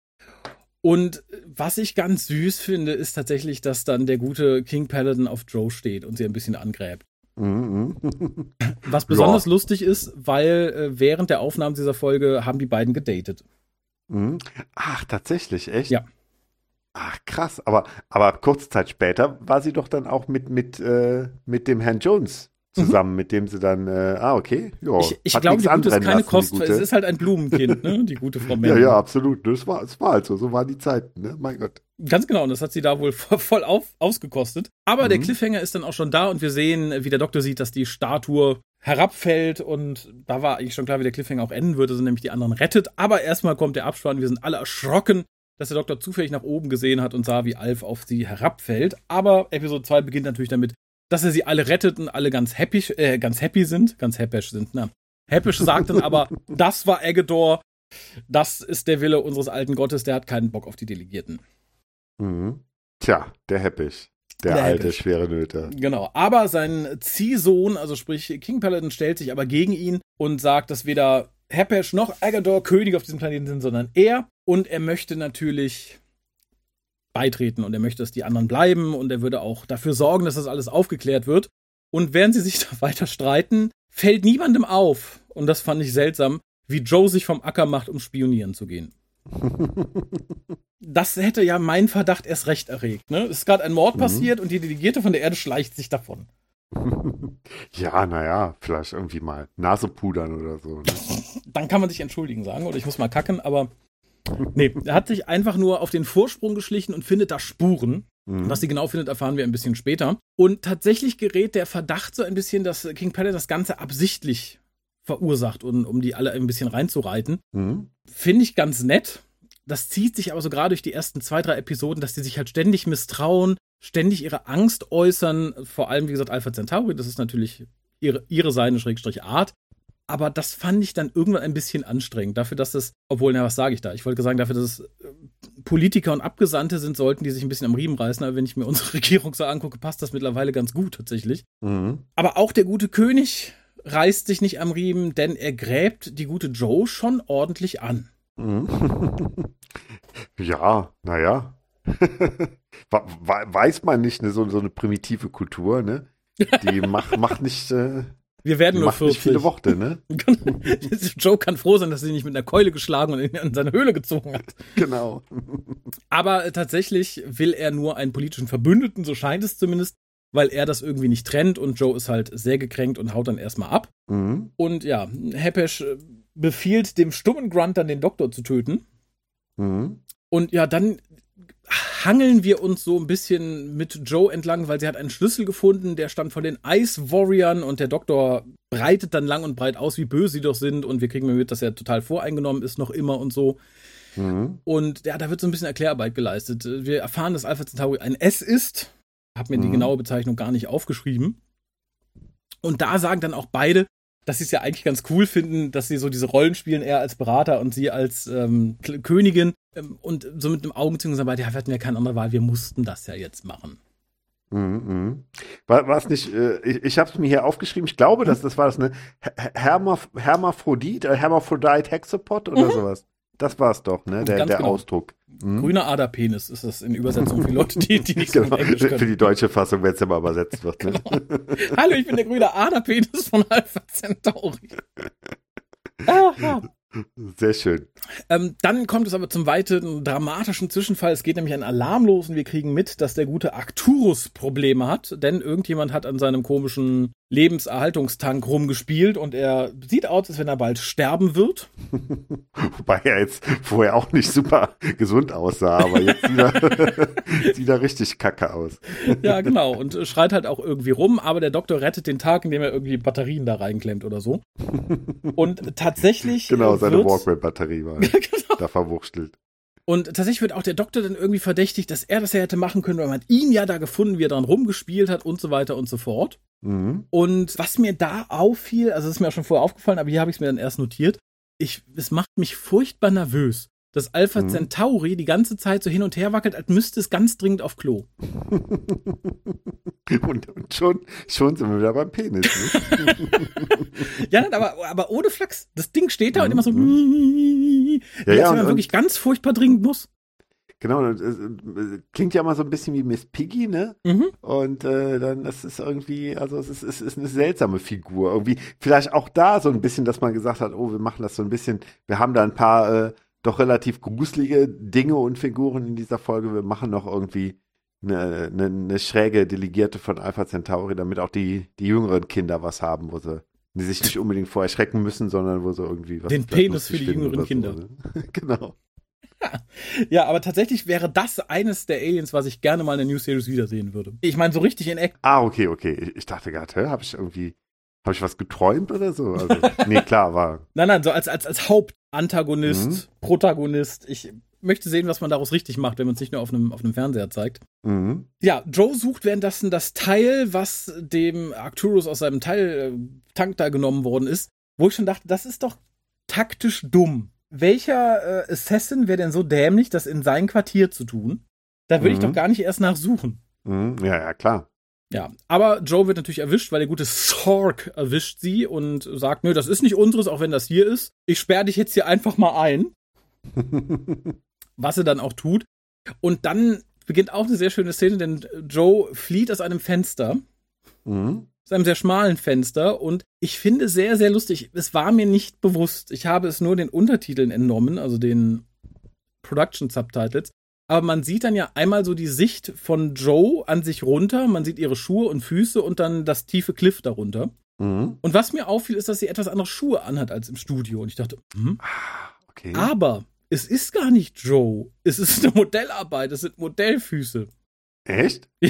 Speaker 1: Und was ich ganz süß finde, ist tatsächlich, dass dann der gute King Paladin auf Joe steht und sie ein bisschen angräbt. Mhm. Was besonders ja. lustig ist, weil äh, während der Aufnahmen dieser Folge haben die beiden gedatet.
Speaker 2: Mhm. Ach, tatsächlich, echt?
Speaker 1: Ja.
Speaker 2: Ach, krass. Aber, aber kurze Zeit später war sie doch dann auch mit, mit, äh, mit dem Herrn Jones zusammen, mhm. mit dem sie dann, äh, ah, okay,
Speaker 1: ja. Ich, ich glaube, die Gute ist keine Kost, es ist halt ein Blumenkind, ne, die gute Frau
Speaker 2: Mendel. Ja, ja, absolut. Das war, das war halt so, so waren die Zeiten, ne, mein Gott.
Speaker 1: Ganz genau, und das hat sie da wohl voll auf, ausgekostet. Aber mhm. der Cliffhanger ist dann auch schon da und wir sehen, wie der Doktor sieht, dass die Statue herabfällt und da war eigentlich schon klar, wie der Cliffhanger auch enden würde, sind nämlich die anderen rettet. Aber erstmal kommt der Abspann, wir sind alle erschrocken, dass der Doktor zufällig nach oben gesehen hat und sah, wie Alf auf sie herabfällt. Aber Episode 2 beginnt natürlich damit, dass er sie alle rettet und alle ganz happy, äh, ganz happy sind, ganz happisch sind, ne? Happisch sagt dann aber, das war Agador, das ist der Wille unseres alten Gottes, der hat keinen Bock auf die Delegierten.
Speaker 2: Mhm. Tja, der Happig. Der, der alte, Heppisch. schwere Nöte.
Speaker 1: Genau. Aber sein Ziehsohn, also sprich King Paladin, stellt sich aber gegen ihn und sagt, dass weder Hepesh noch Agador König auf diesem Planeten sind, sondern er. Und er möchte natürlich beitreten und er möchte, dass die anderen bleiben und er würde auch dafür sorgen, dass das alles aufgeklärt wird. Und während sie sich da weiter streiten, fällt niemandem auf, und das fand ich seltsam, wie Joe sich vom Acker macht, um spionieren zu gehen. das hätte ja meinen Verdacht erst recht erregt. Ne? Es ist gerade ein Mord mhm. passiert und die Delegierte von der Erde schleicht sich davon.
Speaker 2: Ja, naja, vielleicht irgendwie mal Nase pudern oder so. Ne?
Speaker 1: Dann kann man sich entschuldigen sagen oder ich muss mal kacken, aber Nee, er hat sich einfach nur auf den Vorsprung geschlichen und findet da Spuren. Mhm. Was sie genau findet, erfahren wir ein bisschen später. Und tatsächlich gerät der Verdacht so ein bisschen, dass King Paladin das Ganze absichtlich verursacht, und, um die alle ein bisschen reinzureiten. Mhm. Finde ich ganz nett. Das zieht sich aber so gerade durch die ersten zwei, drei Episoden, dass die sich halt ständig misstrauen, ständig ihre Angst äußern. Vor allem, wie gesagt, Alpha Centauri, das ist natürlich ihre, ihre seine Schrägstrich Art aber das fand ich dann irgendwann ein bisschen anstrengend. Dafür, dass es, obwohl, na, was sage ich da? Ich wollte sagen, dafür, dass es äh, Politiker und Abgesandte sind, sollten die sich ein bisschen am Riemen reißen. Aber wenn ich mir unsere Regierung so angucke, passt das mittlerweile ganz gut tatsächlich. Mhm. Aber auch der gute König reißt sich nicht am Riemen, denn er gräbt die gute Joe schon ordentlich an. Mhm.
Speaker 2: ja, naja. Weiß man nicht, ne, so, so eine primitive Kultur, ne? Die macht, macht nicht. Äh
Speaker 1: wir werden nur
Speaker 2: 40. Nicht viele Worte, ne?
Speaker 1: Joe kann froh sein, dass sie nicht mit einer Keule geschlagen und in seine Höhle gezogen hat.
Speaker 2: Genau.
Speaker 1: Aber tatsächlich will er nur einen politischen Verbündeten, so scheint es zumindest, weil er das irgendwie nicht trennt und Joe ist halt sehr gekränkt und haut dann erstmal ab. Mhm. Und ja, Hepesh äh, befiehlt dem stummen Grunt dann den Doktor zu töten. Mhm. Und ja, dann hangeln wir uns so ein bisschen mit Joe entlang, weil sie hat einen Schlüssel gefunden, der stammt von den Ice Warriors und der Doktor breitet dann lang und breit aus, wie böse sie doch sind und wir kriegen mit, dass er total voreingenommen ist, noch immer und so. Mhm. Und ja, da wird so ein bisschen Erklärarbeit geleistet. Wir erfahren, dass Alpha Centauri ein S ist. Hab mir mhm. die genaue Bezeichnung gar nicht aufgeschrieben. Und da sagen dann auch beide, dass sie es ja eigentlich ganz cool finden, dass sie so diese Rollen spielen, er als Berater und sie als ähm, Königin. Ähm, und so mit einem Augenzwinkern sagen ja, wir hatten ja keine andere Wahl, wir mussten das ja jetzt machen.
Speaker 2: Mhm, mhm. War, war es nicht, äh, ich, ich habe es mir hier aufgeschrieben, ich glaube, dass das war das eine Hermaph Hermaphrodit, äh, Hermaphrodite Hexapod oder mhm. sowas. Das war es doch, ne? Der, der genau. Ausdruck.
Speaker 1: Hm? Grüner Aderpenis ist das in Übersetzung für Leute, die, die nicht genau. so Englisch können.
Speaker 2: Für die deutsche Fassung, wenn es immer übersetzt wird. Ne?
Speaker 1: Genau. Hallo, ich bin der grüne Aderpenis von Alpha Centauri. Aha.
Speaker 2: Sehr schön.
Speaker 1: Ähm, dann kommt es aber zum weiteren dramatischen Zwischenfall. Es geht nämlich ein Alarm los und wir kriegen mit, dass der gute Arcturus Probleme hat, denn irgendjemand hat an seinem komischen Lebenserhaltungstank rumgespielt und er sieht aus, als wenn er bald sterben wird.
Speaker 2: Wobei er jetzt vorher auch nicht super gesund aussah, aber jetzt sieht er, sieht er richtig kacke aus.
Speaker 1: Ja, genau. Und schreit halt auch irgendwie rum, aber der Doktor rettet den Tag, indem er irgendwie Batterien da reinklemmt oder so. Und tatsächlich.
Speaker 2: Genau, seine Walkman-Batterie war genau. da verwurschtelt.
Speaker 1: Und tatsächlich wird auch der Doktor dann irgendwie verdächtigt, dass er das ja hätte machen können, weil man ihn ja da gefunden, wie er dran rumgespielt hat und so weiter und so fort. Mhm. Und was mir da auffiel, also das ist mir auch schon vorher aufgefallen, aber hier habe ich es mir dann erst notiert, ich, es macht mich furchtbar nervös, dass Alpha mhm. Centauri die ganze Zeit so hin und her wackelt, als müsste es ganz dringend auf Klo.
Speaker 2: und, und, schon, schon sind wir wieder beim Penis. Ne?
Speaker 1: ja, aber, aber ohne Flachs. Das Ding steht da mhm. und immer so, mhm. ja, ja, wenn man wirklich ganz furchtbar dringend muss.
Speaker 2: Genau, das, äh, klingt ja immer so ein bisschen wie Miss Piggy, ne? Mhm. Und äh, dann das ist irgendwie, also es ist, es ist eine seltsame Figur. Irgendwie, vielleicht auch da so ein bisschen, dass man gesagt hat, oh, wir machen das so ein bisschen, wir haben da ein paar äh, doch relativ gruselige Dinge und Figuren in dieser Folge. Wir machen noch irgendwie eine, eine, eine schräge Delegierte von Alpha Centauri, damit auch die, die jüngeren Kinder was haben, wo sie die sich nicht unbedingt vor erschrecken müssen, sondern wo sie irgendwie was
Speaker 1: Den Penis für die jüngeren Kinder.
Speaker 2: ne? genau.
Speaker 1: Ja, aber tatsächlich wäre das eines der Aliens, was ich gerne mal in der New Series wiedersehen würde. Ich meine, so richtig in Eck.
Speaker 2: Ah, okay, okay. Ich dachte gerade, habe ich irgendwie, habe ich was geträumt oder so? Also, nee, klar, war.
Speaker 1: nein, nein, so als, als, als Hauptantagonist, mhm. Protagonist. Ich möchte sehen, was man daraus richtig macht, wenn man es nicht nur auf einem, auf einem Fernseher zeigt. Mhm. Ja, Joe sucht währenddessen das Teil, was dem Arcturus aus seinem Teiltank äh, da genommen worden ist, wo ich schon dachte, das ist doch taktisch dumm welcher äh, Assassin wäre denn so dämlich, das in sein Quartier zu tun? Da würde mhm. ich doch gar nicht erst nachsuchen.
Speaker 2: Mhm. Ja, ja, klar.
Speaker 1: Ja, aber Joe wird natürlich erwischt, weil der gute Sorg erwischt sie und sagt, nö, das ist nicht unseres, auch wenn das hier ist. Ich sperre dich jetzt hier einfach mal ein. Was er dann auch tut. Und dann beginnt auch eine sehr schöne Szene, denn Joe flieht aus einem Fenster. Mhm aus einem sehr schmalen Fenster und ich finde sehr, sehr lustig. Es war mir nicht bewusst. Ich habe es nur den Untertiteln entnommen, also den Production Subtitles. Aber man sieht dann ja einmal so die Sicht von Joe an sich runter. Man sieht ihre Schuhe und Füße und dann das tiefe Cliff darunter. Mhm. Und was mir auffiel, ist, dass sie etwas andere Schuhe anhat als im Studio. Und ich dachte, hm? okay. Aber es ist gar nicht Joe. Es ist eine Modellarbeit. Es sind Modellfüße.
Speaker 2: Echt?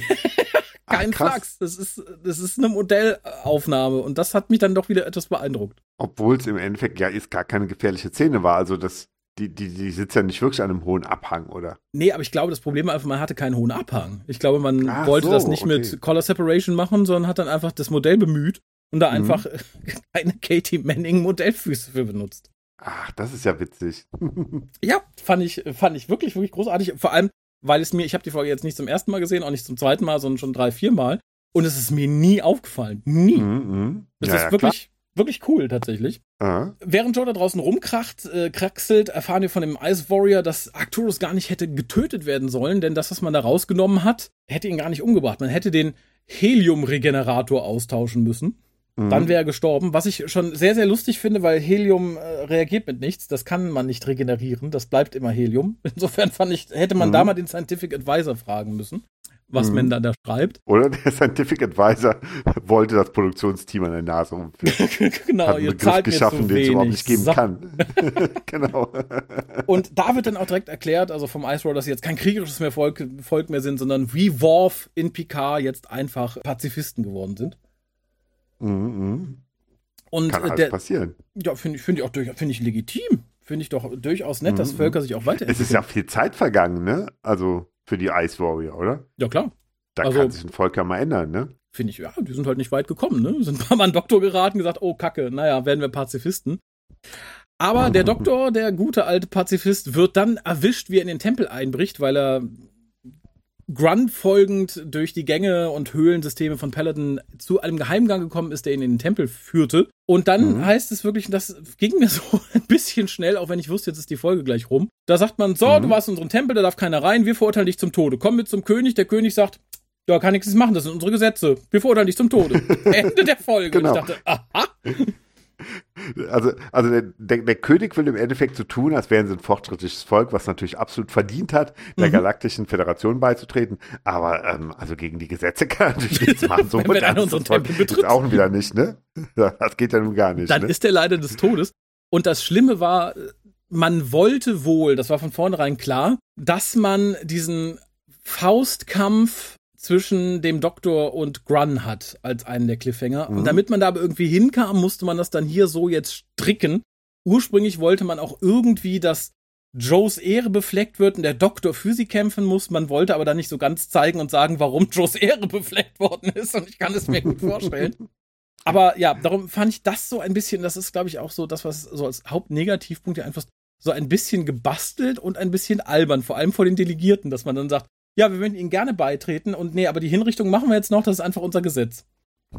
Speaker 1: Kein Ach, Flachs. Das ist, das ist eine Modellaufnahme und das hat mich dann doch wieder etwas beeindruckt.
Speaker 2: Obwohl es im Endeffekt ja ist gar keine gefährliche Szene war. Also das, die, die, die sitzt ja nicht wirklich an einem hohen Abhang, oder?
Speaker 1: Nee, aber ich glaube, das Problem war einfach, man hatte keinen hohen Abhang. Ich glaube, man Ach wollte so, das nicht okay. mit Color Separation machen, sondern hat dann einfach das Modell bemüht und da mhm. einfach keine Katie Manning Modellfüße für benutzt.
Speaker 2: Ach, das ist ja witzig.
Speaker 1: ja, fand ich, fand ich wirklich, wirklich großartig. Vor allem, weil es mir, ich habe die Folge jetzt nicht zum ersten Mal gesehen, auch nicht zum zweiten Mal, sondern schon drei, vier Mal. Und es ist mir nie aufgefallen. Nie. Mhm, das ja, ist ja, wirklich, klar. Wirklich cool tatsächlich. Aha. Während Joe da draußen rumkracht, äh, kraxelt, erfahren wir von dem Ice Warrior, dass Arcturus gar nicht hätte getötet werden sollen, denn das, was man da rausgenommen hat, hätte ihn gar nicht umgebracht. Man hätte den Helium-Regenerator austauschen müssen. Mhm. Dann wäre er gestorben, was ich schon sehr, sehr lustig finde, weil Helium äh, reagiert mit nichts. Das kann man nicht regenerieren. Das bleibt immer Helium. Insofern fand ich, hätte man mhm. da mal den Scientific Advisor fragen müssen. Was mhm. man da, da schreibt.
Speaker 2: Oder der Scientific Advisor wollte das Produktionsteam an der Nase umführen.
Speaker 1: genau,
Speaker 2: Hat einen
Speaker 1: ihr
Speaker 2: Begriff
Speaker 1: zahlt
Speaker 2: geschaffen,
Speaker 1: mir
Speaker 2: den es
Speaker 1: zu
Speaker 2: überhaupt nicht geben
Speaker 1: So.
Speaker 2: kann. genau.
Speaker 1: Und da wird dann auch direkt erklärt, also vom Ice Road, dass sie jetzt kein kriegerisches mehr Volk, Volk mehr sind, sondern wie Worf in Picard jetzt einfach Pazifisten geworden sind.
Speaker 2: Mhm, mhm.
Speaker 1: Und
Speaker 2: Kann
Speaker 1: äh,
Speaker 2: alles
Speaker 1: der,
Speaker 2: passieren.
Speaker 1: ja, finde ich, finde ich auch durch, finde ich legitim. Finde ich doch durchaus nett, dass
Speaker 2: Mhm.
Speaker 1: Völker sich auch
Speaker 2: Es
Speaker 1: weiterentwickeln.
Speaker 2: ist ja viel Zeit vergangen, ne? Also für die Ice Warrior, oder?
Speaker 1: ja, klar.
Speaker 2: Da
Speaker 1: Also-
Speaker 2: kann sich ein Volk ja mal ändern, ne?
Speaker 1: Finde ich, ja, die sind halt nicht weit gekommen, ne? Sind ein paar Mal an Doktor geraten, gesagt, oh Kacke, naja, werden wir Pazifisten. Aber der Doktor, der gute alte Pazifist, wird dann erwischt, wie er in den Tempel einbricht, weil er Grunt folgend durch die Gänge und Höhlensysteme von Paladin zu einem Geheimgang gekommen ist, der ihn in den Tempel führte. Und dann
Speaker 2: Mhm.
Speaker 1: heißt es wirklich, das ging mir so ein bisschen schnell, auch wenn ich wusste, jetzt ist die Folge gleich rum. Da sagt man, so,
Speaker 2: Mhm.
Speaker 1: du warst in unserem Tempel, da darf keiner rein, wir verurteilen dich zum Tode. Komm mit zum König, der König sagt, da kann nichts machen, das sind unsere Gesetze. Wir verurteilen dich zum Tode. Ende der Folge.
Speaker 2: Genau.
Speaker 1: Und ich dachte, aha.
Speaker 2: Also, also der, der, König will im Endeffekt so tun, als wären sie ein fortschrittliches Volk, was natürlich absolut verdient hat, der
Speaker 1: Mhm.
Speaker 2: Galaktischen Föderation beizutreten. Aber ähm, also gegen die Gesetze kann er natürlich nichts machen. So
Speaker 1: Wenn-
Speaker 2: ist
Speaker 1: unseren Tempel betritt.
Speaker 2: auch wieder nicht, ne? Das geht ja nun gar nicht.
Speaker 1: Dann
Speaker 2: ne?
Speaker 1: ist er leider des Todes. Und das Schlimme war, man wollte wohl, das war von vornherein klar, dass man diesen Faustkampf zwischen dem Doktor und Grun hat als einen der Cliffhanger.
Speaker 2: Mhm.
Speaker 1: Und damit man da aber irgendwie hinkam, musste man das dann hier so jetzt stricken. Ursprünglich wollte man auch irgendwie, dass Joes Ehre befleckt wird und der Doktor für sie kämpfen muss. Man wollte aber dann nicht so ganz zeigen und sagen, warum Joes Ehre befleckt worden ist. Und ich kann es mir gut vorstellen. Aber ja, darum fand ich das so ein bisschen, das ist, glaube ich, auch so das, was so als Hauptnegativpunkt hier einfach so ein bisschen gebastelt und ein bisschen albern, vor allem vor den Delegierten, dass man dann sagt, ja, wir würden ihnen gerne beitreten und nee, aber die Hinrichtung machen wir jetzt noch, das ist einfach unser Gesetz.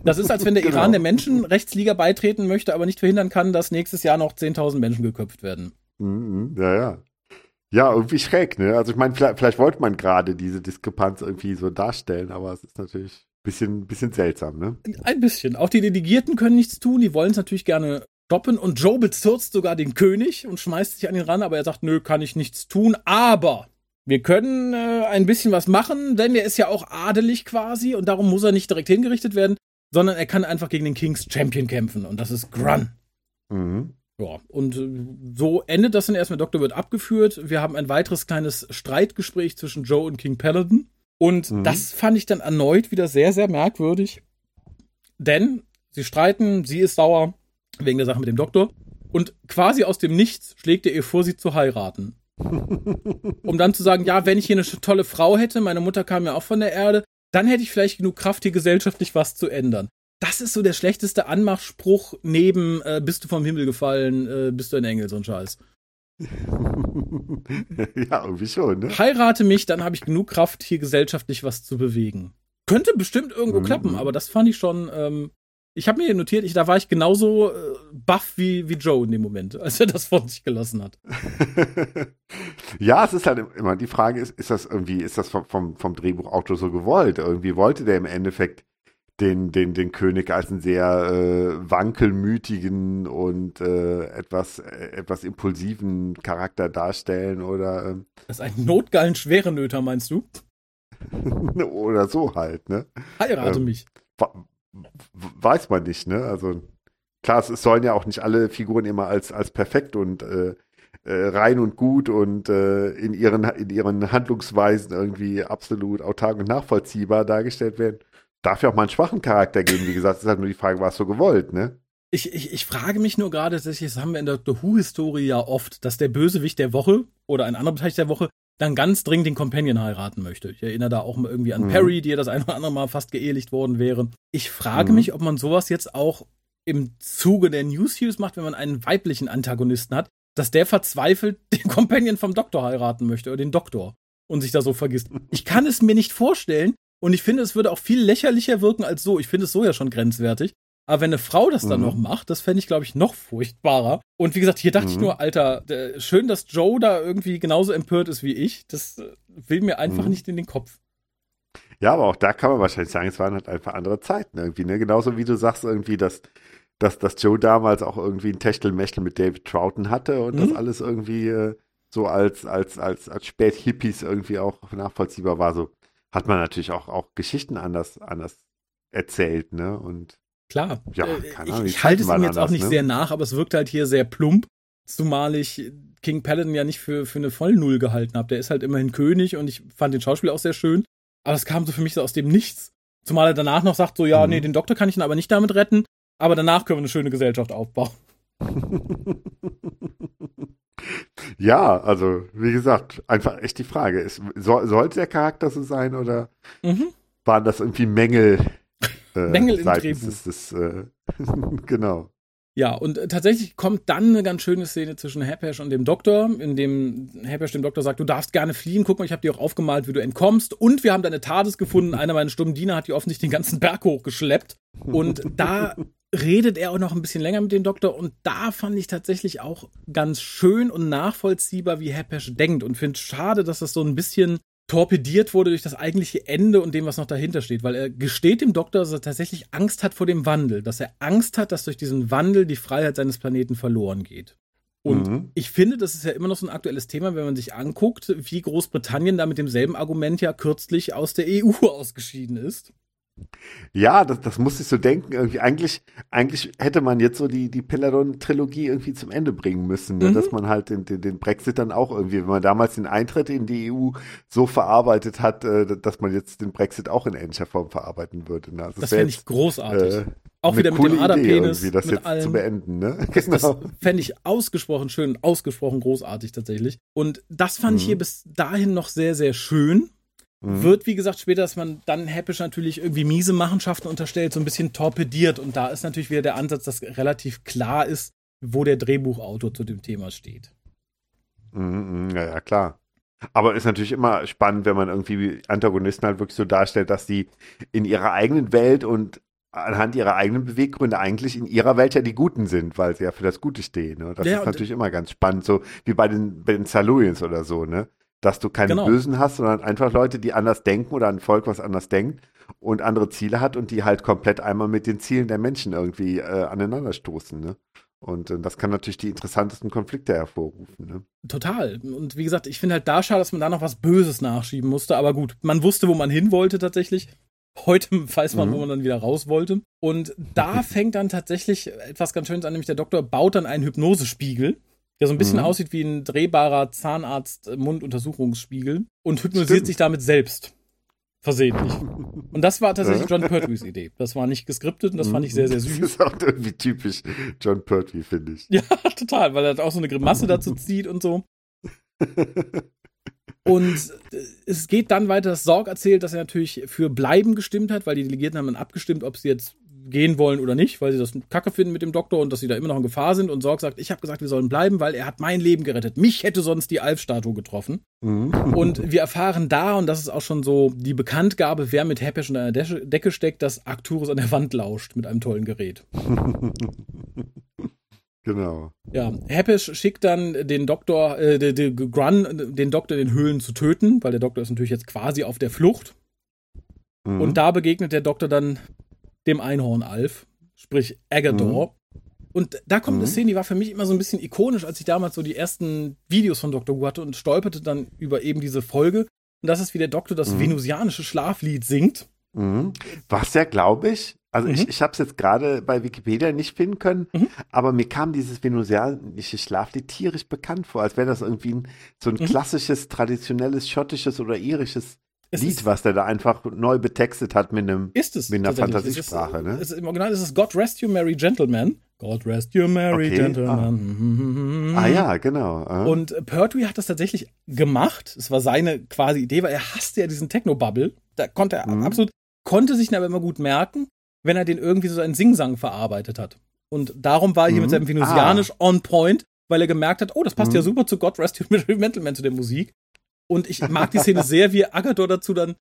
Speaker 1: Das ist, als wenn der
Speaker 2: Genau.
Speaker 1: Iran der Menschenrechtsliga beitreten möchte, aber nicht verhindern kann, dass nächstes Jahr noch 10.000 Menschen geköpft werden.
Speaker 2: Mhm, ja, ja. Ja, irgendwie schräg, ne? Also ich meine, vielleicht, vielleicht wollte man gerade diese Diskrepanz irgendwie so darstellen, aber es ist natürlich ein bisschen, bisschen seltsam, ne?
Speaker 1: Ein bisschen. Auch die Delegierten können nichts tun, die wollen es natürlich gerne stoppen und Joe bezirzt sogar den König und schmeißt sich an ihn ran, aber er sagt, nö, kann ich nichts tun, aber wir können äh, ein bisschen was machen, denn er ist ja auch adelig quasi und darum muss er nicht direkt hingerichtet werden, sondern er kann einfach gegen den King's Champion kämpfen und das ist Grun.
Speaker 2: Mhm.
Speaker 1: Ja, und äh, so endet das dann erstmal. Doktor wird abgeführt. Wir haben ein weiteres kleines Streitgespräch zwischen Joe und King Paladin. Und
Speaker 2: Mhm.
Speaker 1: das fand ich dann erneut wieder sehr, sehr merkwürdig. Denn sie streiten, sie ist sauer wegen der Sache mit dem Doktor. Und quasi aus dem Nichts schlägt er ihr vor, sie zu heiraten. Um dann zu sagen, ja, wenn ich hier eine tolle Frau hätte, meine Mutter kam ja auch von der Erde, dann hätte ich vielleicht genug Kraft, hier gesellschaftlich was zu ändern. Das ist so der schlechteste Anmachspruch neben äh, bist du vom Himmel gefallen, äh, bist du ein Engel, so ein Scheiß.
Speaker 2: ja, irgendwie schon, ne?
Speaker 1: Heirate mich, dann habe ich genug Kraft, hier gesellschaftlich was zu bewegen. Könnte bestimmt irgendwo
Speaker 2: Mhm.
Speaker 1: klappen, aber das fand ich schon. Ähm, ich habe mir hier notiert, ich, da war ich genauso äh, baff wie, wie Joe in dem Moment, als er das von sich gelassen hat.
Speaker 2: ja, es ist halt immer die Frage, ist, ist das irgendwie, ist das vom, vom, vom Drehbuchautor so gewollt? Irgendwie wollte der im Endeffekt den, den, den König als einen sehr äh, wankelmütigen und äh, etwas, äh, etwas impulsiven Charakter darstellen oder, ähm,
Speaker 1: Das ist ein notgeilen schwere Nöter, meinst du?
Speaker 2: oder so halt, ne?
Speaker 1: Heirate
Speaker 2: Ähm,
Speaker 1: mich.
Speaker 2: Weiß man nicht, ne? Also klar, es, sollen ja auch nicht alle Figuren immer als, als perfekt und äh, äh, rein und gut und äh, in, ihren, in ihren Handlungsweisen irgendwie absolut autark und nachvollziehbar dargestellt werden. Darf ja auch mal einen schwachen Charakter geben. Wie gesagt, es ist halt nur die Frage, war es so gewollt, ne?
Speaker 1: Ich, ich, ich frage mich nur gerade, das haben wir in der Doctor Who-Historie ja oft, dass der Bösewicht der Woche oder ein anderer Beteiligter der Woche dann ganz dringend den Companion heiraten möchte. Ich erinnere da auch mal irgendwie an
Speaker 2: Mhm.
Speaker 1: Perry, die ja das ein oder andere Mal fast geehelicht worden wäre. Ich frage
Speaker 2: Mhm.
Speaker 1: mich, ob man sowas jetzt auch im Zuge der New Series macht, wenn man einen weiblichen Antagonisten hat, dass der verzweifelt den Companion vom Doktor heiraten möchte oder den Doktor und sich da so vergisst. Ich kann es mir nicht vorstellen und ich finde, es würde auch viel lächerlicher wirken als so. Ich finde es so ja schon grenzwertig. Aber wenn eine Frau das dann
Speaker 2: Mhm.
Speaker 1: noch macht, das fände ich, glaube ich, noch furchtbarer. Und wie gesagt, hier dachte ich
Speaker 2: Mhm.
Speaker 1: nur, Alter, schön, dass Joe da irgendwie genauso empört ist wie ich. Das äh, will mir einfach
Speaker 2: Mhm.
Speaker 1: nicht in den Kopf.
Speaker 2: Ja, aber auch da kann man wahrscheinlich sagen, es waren halt einfach andere Zeiten irgendwie, ne? Genauso wie du sagst irgendwie, dass, dass, dass Joe damals auch irgendwie ein Techtelmechtel mit David Troughton hatte und das
Speaker 1: Mhm.
Speaker 2: alles irgendwie äh, so als, als, als, als Spät-Hippies irgendwie auch nachvollziehbar war. So hat man natürlich auch, auch Geschichten anders, anders erzählt, ne? Und
Speaker 1: Klar.
Speaker 2: Ja,
Speaker 1: Äh,
Speaker 2: keine
Speaker 1: ich,
Speaker 2: Ahnung, die
Speaker 1: ich halte es ihm jetzt auch
Speaker 2: anders,
Speaker 1: nicht
Speaker 2: ne?
Speaker 1: sehr nach, aber es wirkt halt hier sehr plump. Zumal ich King Paladin ja nicht für, für eine Vollnull gehalten habe. Der ist halt immerhin König und ich fand den Schauspieler auch sehr schön. Aber es kam so für mich so aus dem Nichts. Zumal er danach noch sagt, so, ja,
Speaker 2: Mhm.
Speaker 1: nee, den Doktor kann ich ihn aber nicht damit retten. Aber danach können wir eine schöne Gesellschaft aufbauen.
Speaker 2: ja, also wie gesagt, einfach echt die Frage. Ist, soll, sollte der Charakter so sein oder
Speaker 1: Mhm.
Speaker 2: waren das irgendwie Mängel? Äh,
Speaker 1: Mängel im Drehbuch.
Speaker 2: des- des, äh, genau.
Speaker 1: Ja, und äh, tatsächlich kommt dann eine ganz schöne Szene zwischen Hapesh und dem Doktor, in dem Hapesh dem Doktor sagt, du darfst gerne fliehen, guck mal, ich habe dir auch aufgemalt, wie du entkommst und wir haben deine TARDIS gefunden, einer meiner stummen Diener hat die offensichtlich den ganzen Berg hochgeschleppt und da redet er auch noch ein bisschen länger mit dem Doktor und da fand ich tatsächlich auch ganz schön und nachvollziehbar, wie Hapesh denkt und finde schade, dass das so ein bisschen torpediert wurde durch das eigentliche Ende und dem, was noch dahinter steht, weil er gesteht dem Doktor, dass er tatsächlich Angst hat vor dem Wandel, dass er Angst hat, dass durch diesen Wandel die Freiheit seines Planeten verloren geht. Und
Speaker 2: Mhm.
Speaker 1: ich finde, das ist ja immer noch so ein aktuelles Thema, wenn man sich anguckt, wie Großbritannien da mit demselben Argument ja kürzlich aus der EU ausgeschieden ist.
Speaker 2: Ja, das, das muss ich so denken. Irgendwie, eigentlich, eigentlich hätte man jetzt so die, die Peladon-Trilogie irgendwie zum Ende bringen müssen, ne?
Speaker 1: Mhm.
Speaker 2: dass man halt den, den, den Brexit dann auch irgendwie, wenn man damals den Eintritt in die EU so verarbeitet hat, äh, dass man jetzt den Brexit auch in ähnlicher Form verarbeiten würde. Ne? Also
Speaker 1: Das fände ich großartig.
Speaker 2: äh,
Speaker 1: Auch wieder mit dem Aderpenis,
Speaker 2: das
Speaker 1: mit
Speaker 2: jetzt zu
Speaker 1: allem.
Speaker 2: beenden. Ne?
Speaker 1: Das
Speaker 2: Genau.
Speaker 1: fände ich ausgesprochen schön, ausgesprochen großartig tatsächlich. Und das fand ich
Speaker 2: Mhm.
Speaker 1: hier bis dahin noch sehr, sehr schön.
Speaker 2: Mhm.
Speaker 1: Wird, wie gesagt, später, dass man dann Happisch natürlich irgendwie miese Machenschaften unterstellt, so ein bisschen torpediert. Und da ist natürlich wieder der Ansatz, dass relativ klar ist, wo der Drehbuchautor zu dem Thema steht.
Speaker 2: Mhm, mhm, ja, ja, klar. Aber ist natürlich immer spannend, wenn man irgendwie Antagonisten halt wirklich so darstellt, dass die in ihrer eigenen Welt und anhand ihrer eigenen Beweggründe eigentlich in ihrer Welt ja die Guten sind, weil sie ja für das Gute stehen. Ne? Das
Speaker 1: Ja,
Speaker 2: ist natürlich immer ganz spannend, so wie bei den, bei den Silurians oder so, ne? Dass du keine
Speaker 1: Genau.
Speaker 2: Bösen hast, sondern einfach Leute, die anders denken oder ein Volk, was anders denkt und andere Ziele hat und die halt komplett einmal mit den Zielen der Menschen irgendwie äh, aneinanderstoßen, ne? Und äh, das kann natürlich die interessantesten Konflikte hervorrufen, ne?
Speaker 1: Total. Und wie gesagt, ich finde halt da schade, dass man da noch was Böses nachschieben musste. Aber gut, man wusste, wo man hin wollte tatsächlich. Heute weiß man,
Speaker 2: Mhm.
Speaker 1: wo man dann wieder raus wollte. Und da fängt dann tatsächlich etwas ganz Schönes an, nämlich der Doktor baut dann einen Hypnosespiegel, der so ein bisschen
Speaker 2: Mhm.
Speaker 1: aussieht wie ein drehbarer Zahnarzt-Munduntersuchungsspiegel und hypnotisiert
Speaker 2: Stimmt.
Speaker 1: sich damit selbst. Versehentlich. Und das war tatsächlich John Pertwees Idee. Das war nicht geskriptet und das fand ich sehr, sehr
Speaker 2: Das
Speaker 1: süß.
Speaker 2: ist auch irgendwie typisch John Pertwee, finde ich.
Speaker 1: Ja, total, weil er auch so eine Grimasse dazu zieht und so. Und äh, es geht dann weiter, dass Sorg erzählt, dass er natürlich für Bleiben gestimmt hat, weil die Delegierten haben dann abgestimmt, ob sie jetzt gehen wollen oder nicht, weil sie das Kacke finden mit dem Doktor und dass sie da immer noch in Gefahr sind. Und Sorg sagt, ich habe gesagt, wir sollen bleiben, weil er hat mein Leben gerettet. Mich hätte sonst die Alf-Statue getroffen.
Speaker 2: Mhm.
Speaker 1: Und wir erfahren da, und das ist auch schon so die Bekanntgabe, wer mit Heppisch unter einer Desche- Decke steckt, dass Arcturus an der Wand lauscht mit einem tollen Gerät.
Speaker 2: genau.
Speaker 1: Ja, Heppisch schickt dann den Doktor, äh, de, de, Grun, den Doktor in den Höhlen zu töten, weil der Doktor ist natürlich jetzt quasi auf der Flucht.
Speaker 2: Mhm.
Speaker 1: Und da begegnet der Doktor dann dem Einhorn Alf, sprich Agador. Und da kommt eine
Speaker 2: Mhm.
Speaker 1: Szene, die war für mich immer so ein bisschen ikonisch, als ich damals so die ersten Videos von Dr. Who hatte und stolperte dann über eben diese Folge. Und das ist, wie der Doktor das
Speaker 2: Mhm.
Speaker 1: venusianische Schlaflied singt.
Speaker 2: Mhm. Was ja, glaube ich, also
Speaker 1: Mhm.
Speaker 2: ich, ich habe es jetzt gerade bei Wikipedia nicht finden können,
Speaker 1: Mhm.
Speaker 2: aber mir kam dieses venusianische Schlaflied tierisch bekannt vor, als wäre das irgendwie ein, so ein
Speaker 1: Mhm.
Speaker 2: klassisches, traditionelles, schottisches oder irisches
Speaker 1: Es
Speaker 2: Lied,
Speaker 1: ist,
Speaker 2: was der da einfach neu betextet hat mit einem
Speaker 1: ist es.
Speaker 2: mit einer Fantasiesprache,
Speaker 1: ist,
Speaker 2: ne?
Speaker 1: Im Original ist es God Rest You Merry Gentlemen. God Rest You Merry
Speaker 2: Okay,
Speaker 1: Gentlemen.
Speaker 2: Ah ja, genau. ah.
Speaker 1: Und Pertwee hat das tatsächlich gemacht. Es war seine quasi Idee, weil er hasste ja diesen Techno-Bubble. Da konnte er
Speaker 2: Mhm.
Speaker 1: absolut, konnte sich ihn aber immer gut merken, wenn er den irgendwie so einen Singsang verarbeitet hat. Und darum war er hier
Speaker 2: Mhm.
Speaker 1: mit seinem Venusianisch on point, weil er gemerkt hat, oh, das passt
Speaker 2: Mhm.
Speaker 1: ja super zu God Rest You Merry Gentlemen zu der Musik. Und ich mag die Szene sehr, wie Agador dazu dann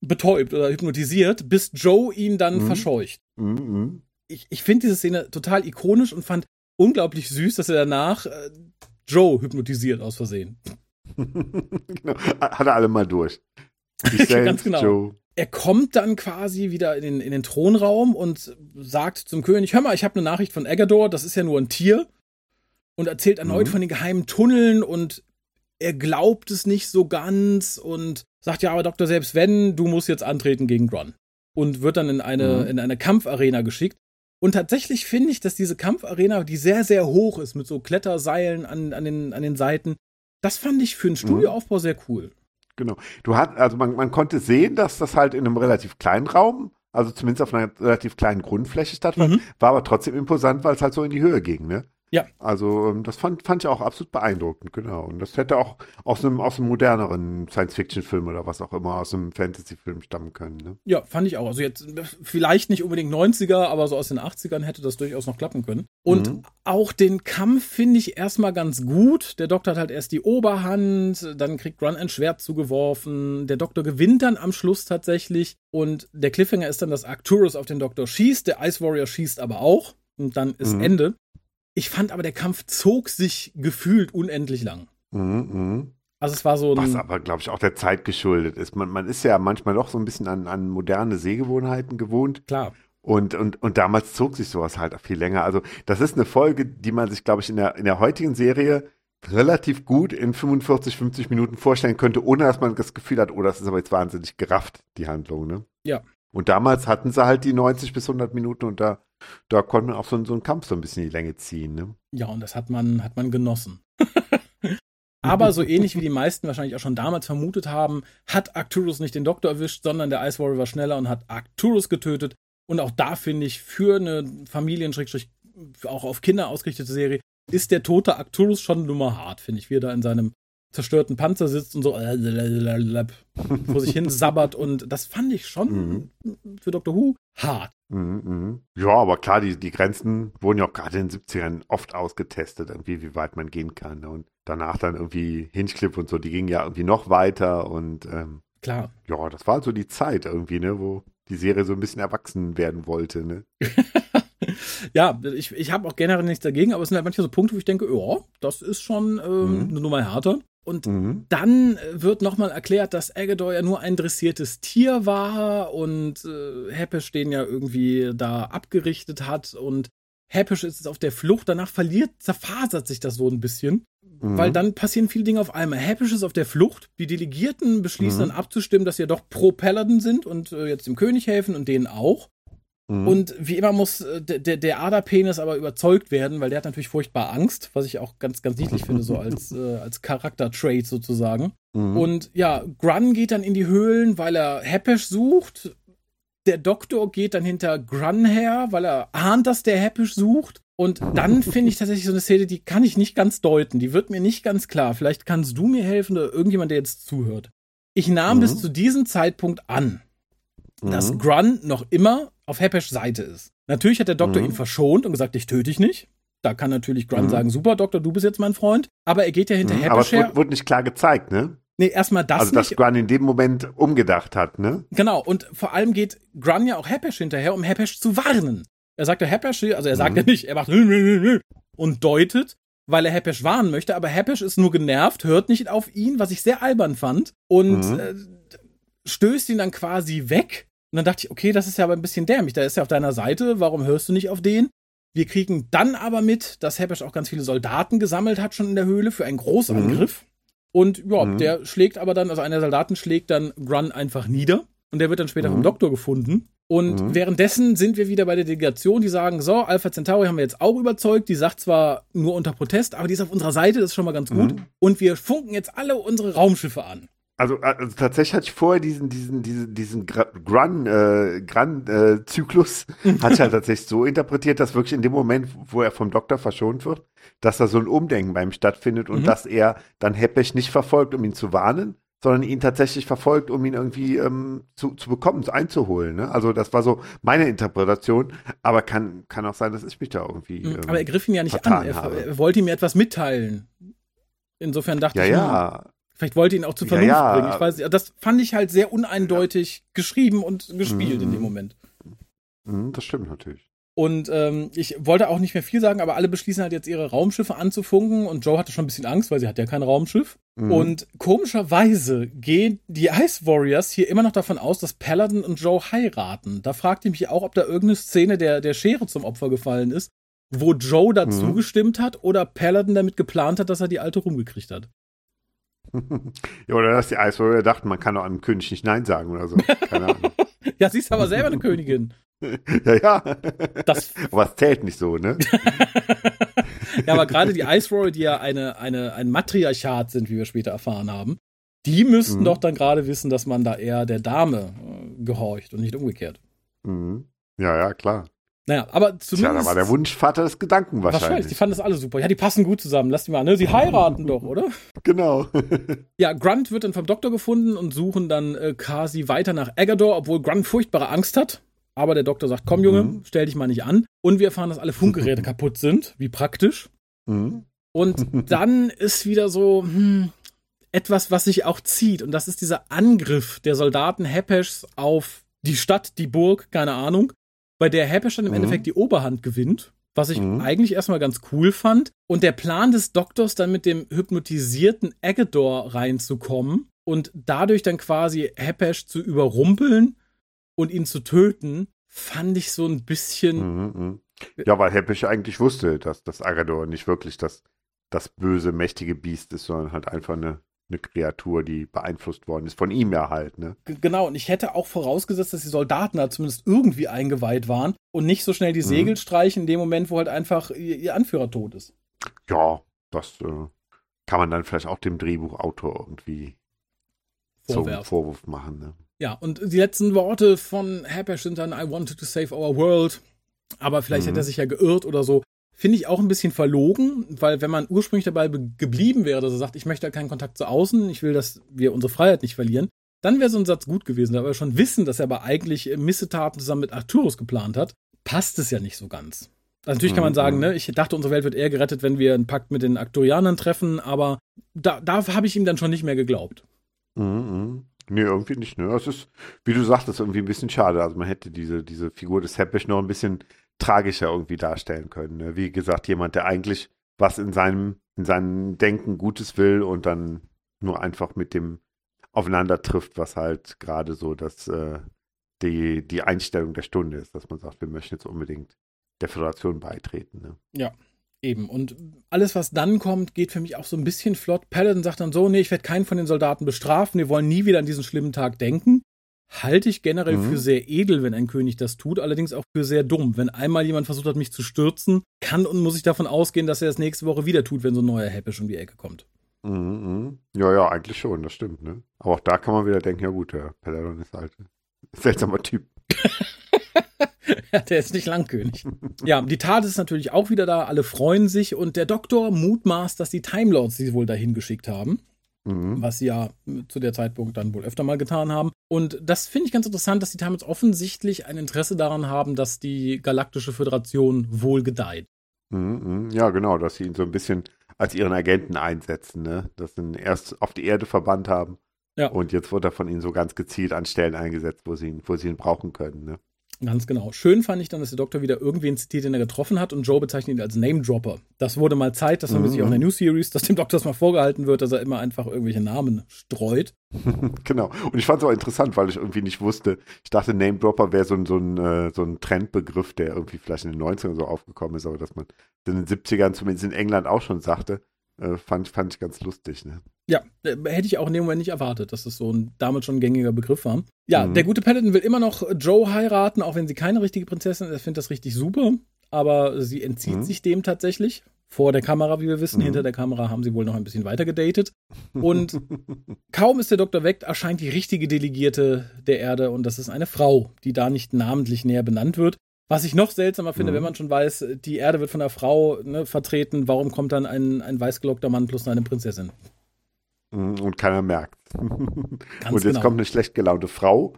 Speaker 1: betäubt oder hypnotisiert, bis Joe ihn dann
Speaker 2: Mhm.
Speaker 1: verscheucht.
Speaker 2: Mhm, mhm.
Speaker 1: Ich, ich finde diese Szene total ikonisch und fand unglaublich süß, dass er danach äh, Joe hypnotisiert aus Versehen.
Speaker 2: genau. Hat er alle mal durch.
Speaker 1: Ganz genau.
Speaker 2: Joe.
Speaker 1: Er kommt dann quasi wieder in den, in den Thronraum und sagt zum König, hör mal, ich habe eine Nachricht von Agador, das ist ja nur ein Tier. Und erzählt erneut
Speaker 2: Mhm.
Speaker 1: von den geheimen Tunneln und er glaubt es nicht so ganz und sagt, ja, aber Doktor, selbst wenn, du musst jetzt antreten gegen Grun. Und wird dann in eine, mhm. in eine Kampfarena geschickt. Und tatsächlich finde ich, dass diese Kampfarena, die sehr, sehr hoch ist, mit so Kletterseilen an, an, den, an den Seiten, das fand ich für einen mhm. Studioaufbau sehr cool.
Speaker 2: Genau. Du hast, also man, man konnte sehen, dass das halt in einem relativ kleinen Raum, also zumindest auf einer relativ kleinen Grundfläche stattfand, mhm. war aber trotzdem imposant, weil es halt so in die Höhe ging, ne?
Speaker 1: Ja.
Speaker 2: Also ähm, das fand, fand ich auch absolut beeindruckend, genau. Und das hätte auch aus einem, aus einem moderneren Science-Fiction-Film oder was auch immer, aus einem Fantasy-Film stammen können. Ne?
Speaker 1: Ja, fand ich auch. Also jetzt vielleicht nicht unbedingt 90er, aber so aus den 80ern hätte das durchaus noch klappen können. Und mhm. auch den Kampf finde ich erstmal ganz gut. Der Doktor hat halt erst die Oberhand, dann kriegt Run ein Schwert zugeworfen. Der Doktor gewinnt dann am Schluss tatsächlich. Und der Cliffhanger ist dann, dass Arcturus auf den Doktor schießt. Der Ice Warrior schießt aber auch. Und dann ist mhm. Ende. Ich fand aber, der Kampf zog sich gefühlt unendlich lang. Mhm, mh. Also es war so
Speaker 2: ein. Was aber, glaube ich, auch der Zeit geschuldet ist. Man, man ist ja manchmal doch so ein bisschen an, an moderne Sehgewohnheiten gewohnt.
Speaker 1: Klar.
Speaker 2: Und, und, und damals zog sich sowas halt auch viel länger. Also, das ist eine Folge, die man sich, glaube ich, in der, in der heutigen Serie relativ gut in 45, 50 Minuten vorstellen könnte, ohne dass man das Gefühl hat, oh, das ist aber jetzt wahnsinnig gerafft, die Handlung, ne?
Speaker 1: Ja.
Speaker 2: Und damals hatten sie halt die 90 bis 100 Minuten und da, da konnte man auch so, so einen Kampf so ein bisschen in die Länge ziehen. Ne?
Speaker 1: Ja, und das hat man, hat man genossen. Aber so ähnlich wie die meisten wahrscheinlich auch schon damals vermutet haben, hat Arcturus nicht den Doktor erwischt, sondern der Ice Warrior war schneller und hat Arcturus getötet. Und auch da finde ich, für eine Familien- auch auf Kinder ausgerichtete Serie, ist der tote Arcturus schon Nummer hart, finde ich, wie er da in seinem zerstörten Panzer sitzt und so vor sich hin sabbert und das fand ich schon mhm. für Dr. Who hart.
Speaker 2: Mhm, mhm. Ja, aber klar, die, die Grenzen wurden ja auch gerade in den 70ern oft ausgetestet, irgendwie, wie weit man gehen kann. Und danach dann irgendwie Hinchcliffe und so, die gingen ja irgendwie noch weiter und ähm,
Speaker 1: klar.
Speaker 2: Ja, das war halt so die Zeit irgendwie, ne, wo die Serie so ein bisschen erwachsen werden wollte, ne?
Speaker 1: ja, ich, ich habe auch generell nichts dagegen, aber es sind halt manchmal so Punkte, wo ich denke, ja, das ist schon ähm, mhm. eine Nummer härter. Und mhm. dann äh, wird nochmal erklärt, dass Agador ja nur ein dressiertes Tier war und äh, Heppisch den ja irgendwie da abgerichtet hat und Heppisch ist jetzt auf der Flucht, danach verliert, zerfasert sich das so ein bisschen, mhm. weil dann passieren viele Dinge auf einmal. Heppisch ist auf der Flucht, die Delegierten beschließen mhm. dann abzustimmen, dass sie ja doch pro Paladin sind und äh, jetzt dem König helfen und denen auch. Mhm. Und wie immer muss äh, der, der Aderpenis aber überzeugt werden, weil der hat natürlich furchtbar Angst, was ich auch ganz, ganz niedlich finde, so als, äh, als Charakter-Trait sozusagen. Mhm. Und ja, Grun geht dann in die Höhlen, weil er Heppisch sucht. Der Doktor geht dann hinter Grun her, weil er ahnt, dass der Heppisch sucht. Und dann finde ich tatsächlich so eine Szene, die kann ich nicht ganz deuten. Die wird mir nicht ganz klar. Vielleicht kannst du mir helfen oder irgendjemand, der jetzt zuhört. Ich nahm mhm. bis zu diesem Zeitpunkt an, dass mhm. Grun noch immer auf Hepesh Seite ist. Natürlich hat der Doktor mhm. ihn verschont und gesagt, ich töte dich nicht. Da kann natürlich Grun mhm. sagen, super Doktor, du bist jetzt mein Freund. Aber er geht ja hinter mhm. Hepesh
Speaker 2: Aber es wurde, wurde, nicht klar gezeigt, ne?
Speaker 1: Nee, erstmal das
Speaker 2: Also, dass
Speaker 1: nicht.
Speaker 2: Grun in dem Moment umgedacht hat, ne?
Speaker 1: Genau, und vor allem geht Grun ja auch Hepesh hinterher, um Hepesh zu warnen. Er sagt ja Hepesh, also er sagt mhm. ja nicht, er macht und deutet, weil er Hepesh warnen möchte, aber Hepesh ist nur genervt, hört nicht auf ihn, was ich sehr albern fand und mhm. äh, stößt ihn dann quasi weg und dann dachte ich, okay, das ist ja aber ein bisschen dämlich. Da ist er auf deiner Seite. Warum hörst du nicht auf den? Wir kriegen dann aber mit, dass Hepesh auch ganz viele Soldaten gesammelt hat schon in der Höhle für einen Großangriff. Mhm. Und ja, mhm. der schlägt aber dann, also einer der Soldaten schlägt dann Grun einfach nieder. Und der wird dann später mhm. vom Doktor gefunden. Und mhm. währenddessen sind wir wieder bei der Delegation, die sagen, so, Alpha Centauri haben wir jetzt auch überzeugt. Die sagt zwar nur unter Protest, aber die ist auf unserer Seite, das ist schon mal ganz gut. Mhm. Und wir funken jetzt alle unsere Raumschiffe an.
Speaker 2: Also, also tatsächlich hatte ich vorher diesen, diesen, diesen, diesen Grun, äh, Grun-Zyklus, äh, hatte ich halt tatsächlich so interpretiert, dass wirklich in dem Moment, wo er vom Doktor verschont wird, dass da so ein Umdenken beim stattfindet und mhm. dass er dann Heppech nicht verfolgt, um ihn zu warnen, sondern ihn tatsächlich verfolgt, um ihn irgendwie ähm, zu, zu bekommen, einzuholen. Ne? Also das war so meine Interpretation, aber kann, kann auch sein, dass ich mich da irgendwie.
Speaker 1: Mhm, ähm, aber er griff ihn ja nicht an, er, er, wollte ihm etwas mitteilen. Insofern dachte
Speaker 2: ja,
Speaker 1: ich,
Speaker 2: ja.
Speaker 1: Hm, Vielleicht wollte ihn auch zu Vernunft ja, ja. bringen. Ich weiß nicht. Das fand ich halt sehr uneindeutig geschrieben und gespielt mhm. in dem mhm. Moment.
Speaker 2: Mhm, das stimmt natürlich.
Speaker 1: Und ähm, ich wollte auch nicht mehr viel sagen, aber alle beschließen halt jetzt ihre Raumschiffe anzufunken und Joe hatte schon ein bisschen Angst, weil sie hat ja kein Raumschiff. Mhm. Und komischerweise gehen die Ice Warriors hier immer noch davon aus, dass Paladin und Joe heiraten. Da fragt ich mich auch, ob da irgendeine Szene der, der Schere zum Opfer gefallen ist, wo Joe dazu mhm. gestimmt hat oder Paladin damit geplant hat, dass er die alte rumgekriegt hat.
Speaker 2: Ja, oder dass die Ice Warrior dachten, man kann doch einem König nicht Nein sagen oder so. Keine Ahnung.
Speaker 1: ja, sie ist aber selber eine Königin.
Speaker 2: ja, ja.
Speaker 1: Das
Speaker 2: aber es zählt nicht so, ne?
Speaker 1: ja, aber gerade die Ice Warrior, die ja eine, eine, ein Matriarchat sind, wie wir später erfahren haben, die müssten mhm. doch dann gerade wissen, dass man da eher der Dame äh, gehorcht und nicht umgekehrt.
Speaker 2: Mhm. Ja, ja, klar.
Speaker 1: Naja, aber zumindest.
Speaker 2: Ja, da war der Wunschvater des Gedanken wahrscheinlich. Wahrscheinlich,
Speaker 1: die fanden das alle super. Ja, die passen gut zusammen. Lass die mal, ne? Sie heiraten doch, oder?
Speaker 2: Genau.
Speaker 1: ja, Grunt wird dann vom Doktor gefunden und suchen dann äh, quasi weiter nach Agador, obwohl Grunt furchtbare Angst hat. Aber der Doktor sagt, komm Junge, mhm. stell dich mal nicht an. Und wir erfahren, dass alle Funkgeräte kaputt sind. Wie praktisch. Mhm. Und dann ist wieder so, hm, etwas, was sich auch zieht. Und das ist dieser Angriff der Soldaten Hepesh auf die Stadt, die Burg, keine Ahnung bei der Happy dann im mhm. Endeffekt die Oberhand gewinnt, was ich mhm. eigentlich erstmal ganz cool fand. Und der Plan des Doktors, dann mit dem hypnotisierten Agador reinzukommen und dadurch dann quasi Hepesh zu überrumpeln und ihn zu töten, fand ich so ein bisschen.
Speaker 2: Mhm, mhm. ja, weil Hepesh eigentlich wusste, dass das Agador nicht wirklich das, das böse, mächtige Biest ist, sondern halt einfach eine eine Kreatur, die beeinflusst worden ist. Von ihm ja halt, ne?
Speaker 1: Genau, und ich hätte auch vorausgesetzt, dass die Soldaten da zumindest irgendwie eingeweiht waren und nicht so schnell die mhm. Segel mhm. streichen in dem Moment, wo halt einfach ihr, Anführer tot ist.
Speaker 2: Ja, das äh, kann man dann vielleicht auch dem Drehbuchautor irgendwie Vorwerf. zum Vorwurf machen, ne?
Speaker 1: Ja, und die letzten Worte von Hapesh sind dann I wanted to save our world. Aber vielleicht mhm. hat er sich ja geirrt oder so. Finde ich auch ein bisschen verlogen, weil wenn man ursprünglich dabei geblieben wäre, dass er sagt, ich möchte keinen Kontakt zu außen, ich will, dass wir unsere Freiheit nicht verlieren, dann wäre so ein Satz gut gewesen. Aber wir schon wissen, dass er aber eigentlich Missetaten zusammen mit Arturus geplant hat, passt es ja nicht so ganz. Also natürlich kann man sagen, mhm. ne, ich dachte, unsere Welt wird eher gerettet, wenn wir einen Pakt mit den Arkturianern treffen, aber da, da habe ich ihm dann schon nicht mehr geglaubt.
Speaker 2: Mhm. mhm. Nee, irgendwie nicht, ne? Es ist, wie du sagtest, irgendwie ein bisschen schade. Also man hätte diese, diese Figur des Heppisch noch ein bisschen tragischer irgendwie darstellen können. Ne? Wie gesagt, jemand, der eigentlich was in seinem, in seinem Denken Gutes will und dann nur einfach mit dem aufeinander trifft, was halt gerade so das, äh, die, die Einstellung der Stunde ist, dass man sagt, wir möchten jetzt unbedingt der Föderation beitreten. Ne?
Speaker 1: Ja, eben. Und alles, was dann kommt, geht für mich auch so ein bisschen flott. Paladin sagt dann so, nee, ich werde keinen von den Soldaten bestrafen, wir wollen nie wieder an diesen schlimmen Tag denken halte ich generell mhm. für sehr edel, wenn ein König das tut, allerdings auch für sehr dumm. Wenn einmal jemand versucht hat, mich zu stürzen, kann und muss ich davon ausgehen, dass er das nächste Woche wieder tut, wenn so ein neuer Heppisch um die Ecke kommt.
Speaker 2: Mhm, mhm. Ja, ja, eigentlich schon, das stimmt, ne? Aber auch da kann man wieder denken, ja gut, der Peladon ist halt ein seltsamer Typ.
Speaker 1: ja, der ist nicht Langkönig. ja, die Tat ist natürlich auch wieder da, alle freuen sich und der Doktor mutmaßt, dass die Timelords sie wohl dahin geschickt haben. Mhm. Was sie ja zu der Zeitpunkt dann wohl öfter mal getan haben. Und das finde ich ganz interessant, dass die Tamils offensichtlich ein Interesse daran haben, dass die Galaktische Föderation wohl gedeiht.
Speaker 2: Mhm, mhm. ja, genau, dass sie ihn so ein bisschen als ihren Agenten einsetzen, ne? Dass sie ihn erst auf die Erde verbannt haben. Ja. Und jetzt wird er von ihnen so ganz gezielt an Stellen eingesetzt, wo sie ihn, wo sie ihn brauchen können, ne?
Speaker 1: Ganz genau. Schön fand ich dann, dass der Doktor wieder irgendwen zitiert, den er getroffen hat und Joe bezeichnet ihn als Name-Dropper. Das wurde mal Zeit, das haben wir sich auch in der New Series, dass dem Doktor das mal vorgehalten wird, dass er immer einfach irgendwelche Namen streut.
Speaker 2: genau. Und ich fand es auch interessant, weil ich irgendwie nicht wusste, ich dachte, Name-Dropper wäre so ein, so, ein, äh, so ein Trendbegriff, der irgendwie vielleicht in den 90ern so aufgekommen ist, aber dass man in den 70ern zumindest in England auch schon sagte, äh, fand, fand ich ganz lustig. Ne?
Speaker 1: Ja, äh, hätte ich auch in dem Moment nicht erwartet, dass das so ein damals schon ein gängiger Begriff war. Ja, mhm. der gute Paladin will immer noch Joe heiraten, auch wenn sie keine richtige Prinzessin ist. Er findet das richtig super, aber sie entzieht mhm. sich dem tatsächlich. Vor der Kamera, wie wir wissen. Mhm. Hinter der Kamera haben sie wohl noch ein bisschen weiter gedatet. Und kaum ist der Doktor weg, erscheint die richtige Delegierte der Erde und das ist eine Frau, die da nicht namentlich näher benannt wird. Was ich noch seltsamer finde, mhm. wenn man schon weiß, die Erde wird von einer Frau ne, vertreten, warum kommt dann ein, ein weißgelockter Mann plus eine Prinzessin?
Speaker 2: Mhm, und keiner merkt. und jetzt genau. kommt eine schlecht gelaunte Frau,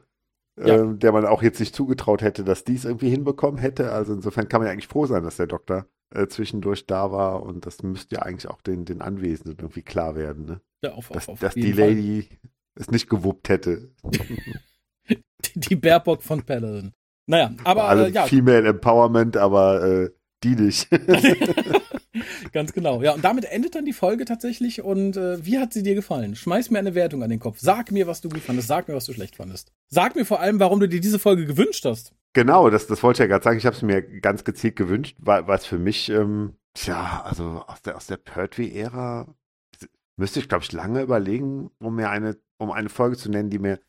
Speaker 2: ja. äh, der man auch jetzt nicht zugetraut hätte, dass dies irgendwie hinbekommen hätte. Also insofern kann man ja eigentlich froh sein, dass der Doktor äh, zwischendurch da war und das müsste ja eigentlich auch den, den Anwesenden irgendwie klar werden. Ne?
Speaker 1: Ja, auf,
Speaker 2: dass,
Speaker 1: auf, auf
Speaker 2: dass die Lady Fall. es nicht gewuppt hätte.
Speaker 1: die, die Baerbock von Paladin. Naja, aber
Speaker 2: Alle äh, ja. Female Empowerment, aber äh, die nicht.
Speaker 1: Ganz genau. Ja, und damit endet dann die Folge tatsächlich. Und äh, wie hat sie dir gefallen? Schmeiß mir eine Wertung an den Kopf. Sag mir, was du gut fandest. Sag mir, was du schlecht fandest. Sag mir vor allem, warum du dir diese Folge gewünscht hast.
Speaker 2: Genau, das, das wollte ich ja gerade sagen. Ich habe es mir ganz gezielt gewünscht, weil es für mich, ähm, tja, also aus der, aus der Pertwee-Ära müsste ich, glaube ich, lange überlegen, um mir eine, um eine Folge zu nennen, die mir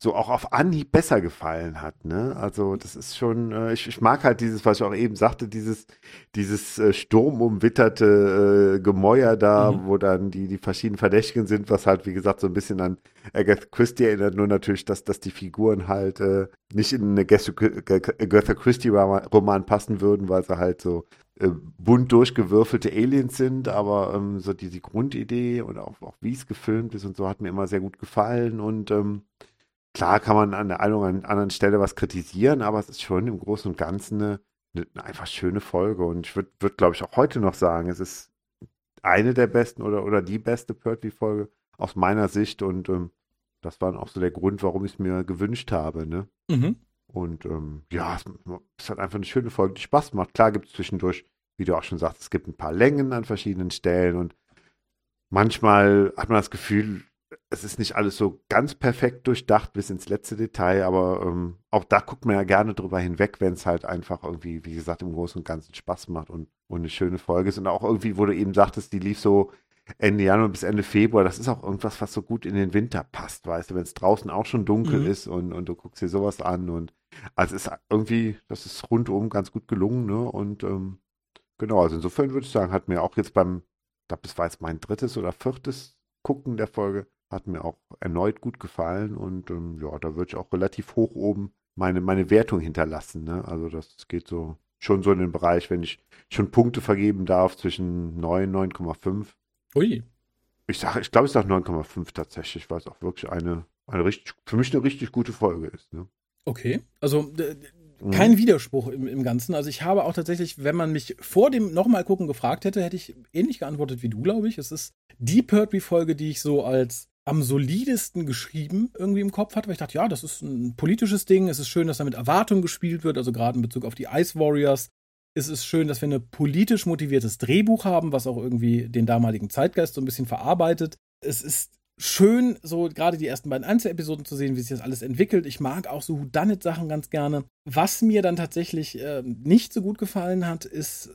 Speaker 2: so auch auf Anhieb besser gefallen hat. Ne? Also das ist schon, äh, ich, ich mag halt dieses, was ich auch eben sagte, dieses, dieses äh, sturmumwitterte äh, Gemäuer da, mhm. wo dann die, die verschiedenen Verdächtigen sind, was halt, wie gesagt, so ein bisschen an Agatha Christie erinnert, nur natürlich, dass, dass die Figuren halt äh, nicht in eine Agatha Christie-Roman passen würden, weil sie halt so äh, bunt durchgewürfelte Aliens sind, aber ähm, so diese Grundidee und auch, auch wie es gefilmt ist und so hat mir immer sehr gut gefallen und ähm, Klar kann man an der einen oder anderen Stelle was kritisieren, aber es ist schon im Großen und Ganzen eine, eine einfach schöne Folge. Und ich würde, würd, glaube ich, auch heute noch sagen, es ist eine der besten oder, oder die beste Pertwee-Folge aus meiner Sicht. Und ähm, das war auch so der Grund, warum ich es mir gewünscht habe. Ne? Mhm. Und ähm, ja, es, es hat einfach eine schöne Folge, die Spaß macht. Klar gibt es zwischendurch, wie du auch schon sagst, es gibt ein paar Längen an verschiedenen Stellen und manchmal hat man das Gefühl, es ist nicht alles so ganz perfekt durchdacht bis ins letzte Detail, aber ähm, auch da guckt man ja gerne drüber hinweg, wenn es halt einfach irgendwie, wie gesagt, im Großen und Ganzen Spaß macht und, und eine schöne Folge ist. Und auch irgendwie, wo du eben sagtest, die lief so Ende Januar bis Ende Februar, das ist auch irgendwas, was so gut in den Winter passt, weißt du, wenn es draußen auch schon dunkel mhm. ist und, und du guckst dir sowas an und also ist irgendwie, das ist rundum ganz gut gelungen, ne? Und ähm, genau, also insofern würde ich sagen, hat mir auch jetzt beim, ich glaube, das war jetzt mein drittes oder viertes Gucken der Folge, hat mir auch erneut gut gefallen und ähm, ja, da würde ich auch relativ hoch oben meine, meine Wertung hinterlassen. Ne? Also das geht so schon so in den Bereich, wenn ich schon Punkte vergeben darf zwischen 9 und 9,5. Ui. Ich sage, ich glaube, ich sage 9,5 tatsächlich, weil es auch wirklich eine, eine richtig, für mich eine richtig gute Folge ist. Ne?
Speaker 1: Okay, also mhm. kein mhm. Widerspruch im, im Ganzen. Also ich habe auch tatsächlich, wenn man mich vor dem nochmal gucken gefragt hätte, hätte ich ähnlich geantwortet wie du, glaube ich. Es ist die Pertwee-Folge, die ich so als am solidesten geschrieben irgendwie im Kopf hatte, weil ich dachte, ja, das ist ein politisches Ding, es ist schön, dass da mit Erwartung gespielt wird, also gerade in Bezug auf die Ice Warriors. Es ist schön, dass wir ein politisch motiviertes Drehbuch haben, was auch irgendwie den damaligen Zeitgeist so ein bisschen verarbeitet. Es ist schön, so gerade die ersten beiden Einzelepisoden zu sehen, wie sich das alles entwickelt. Ich mag auch so Whodunit-Sachen ganz gerne. Was mir dann tatsächlich äh, nicht so gut gefallen hat, ist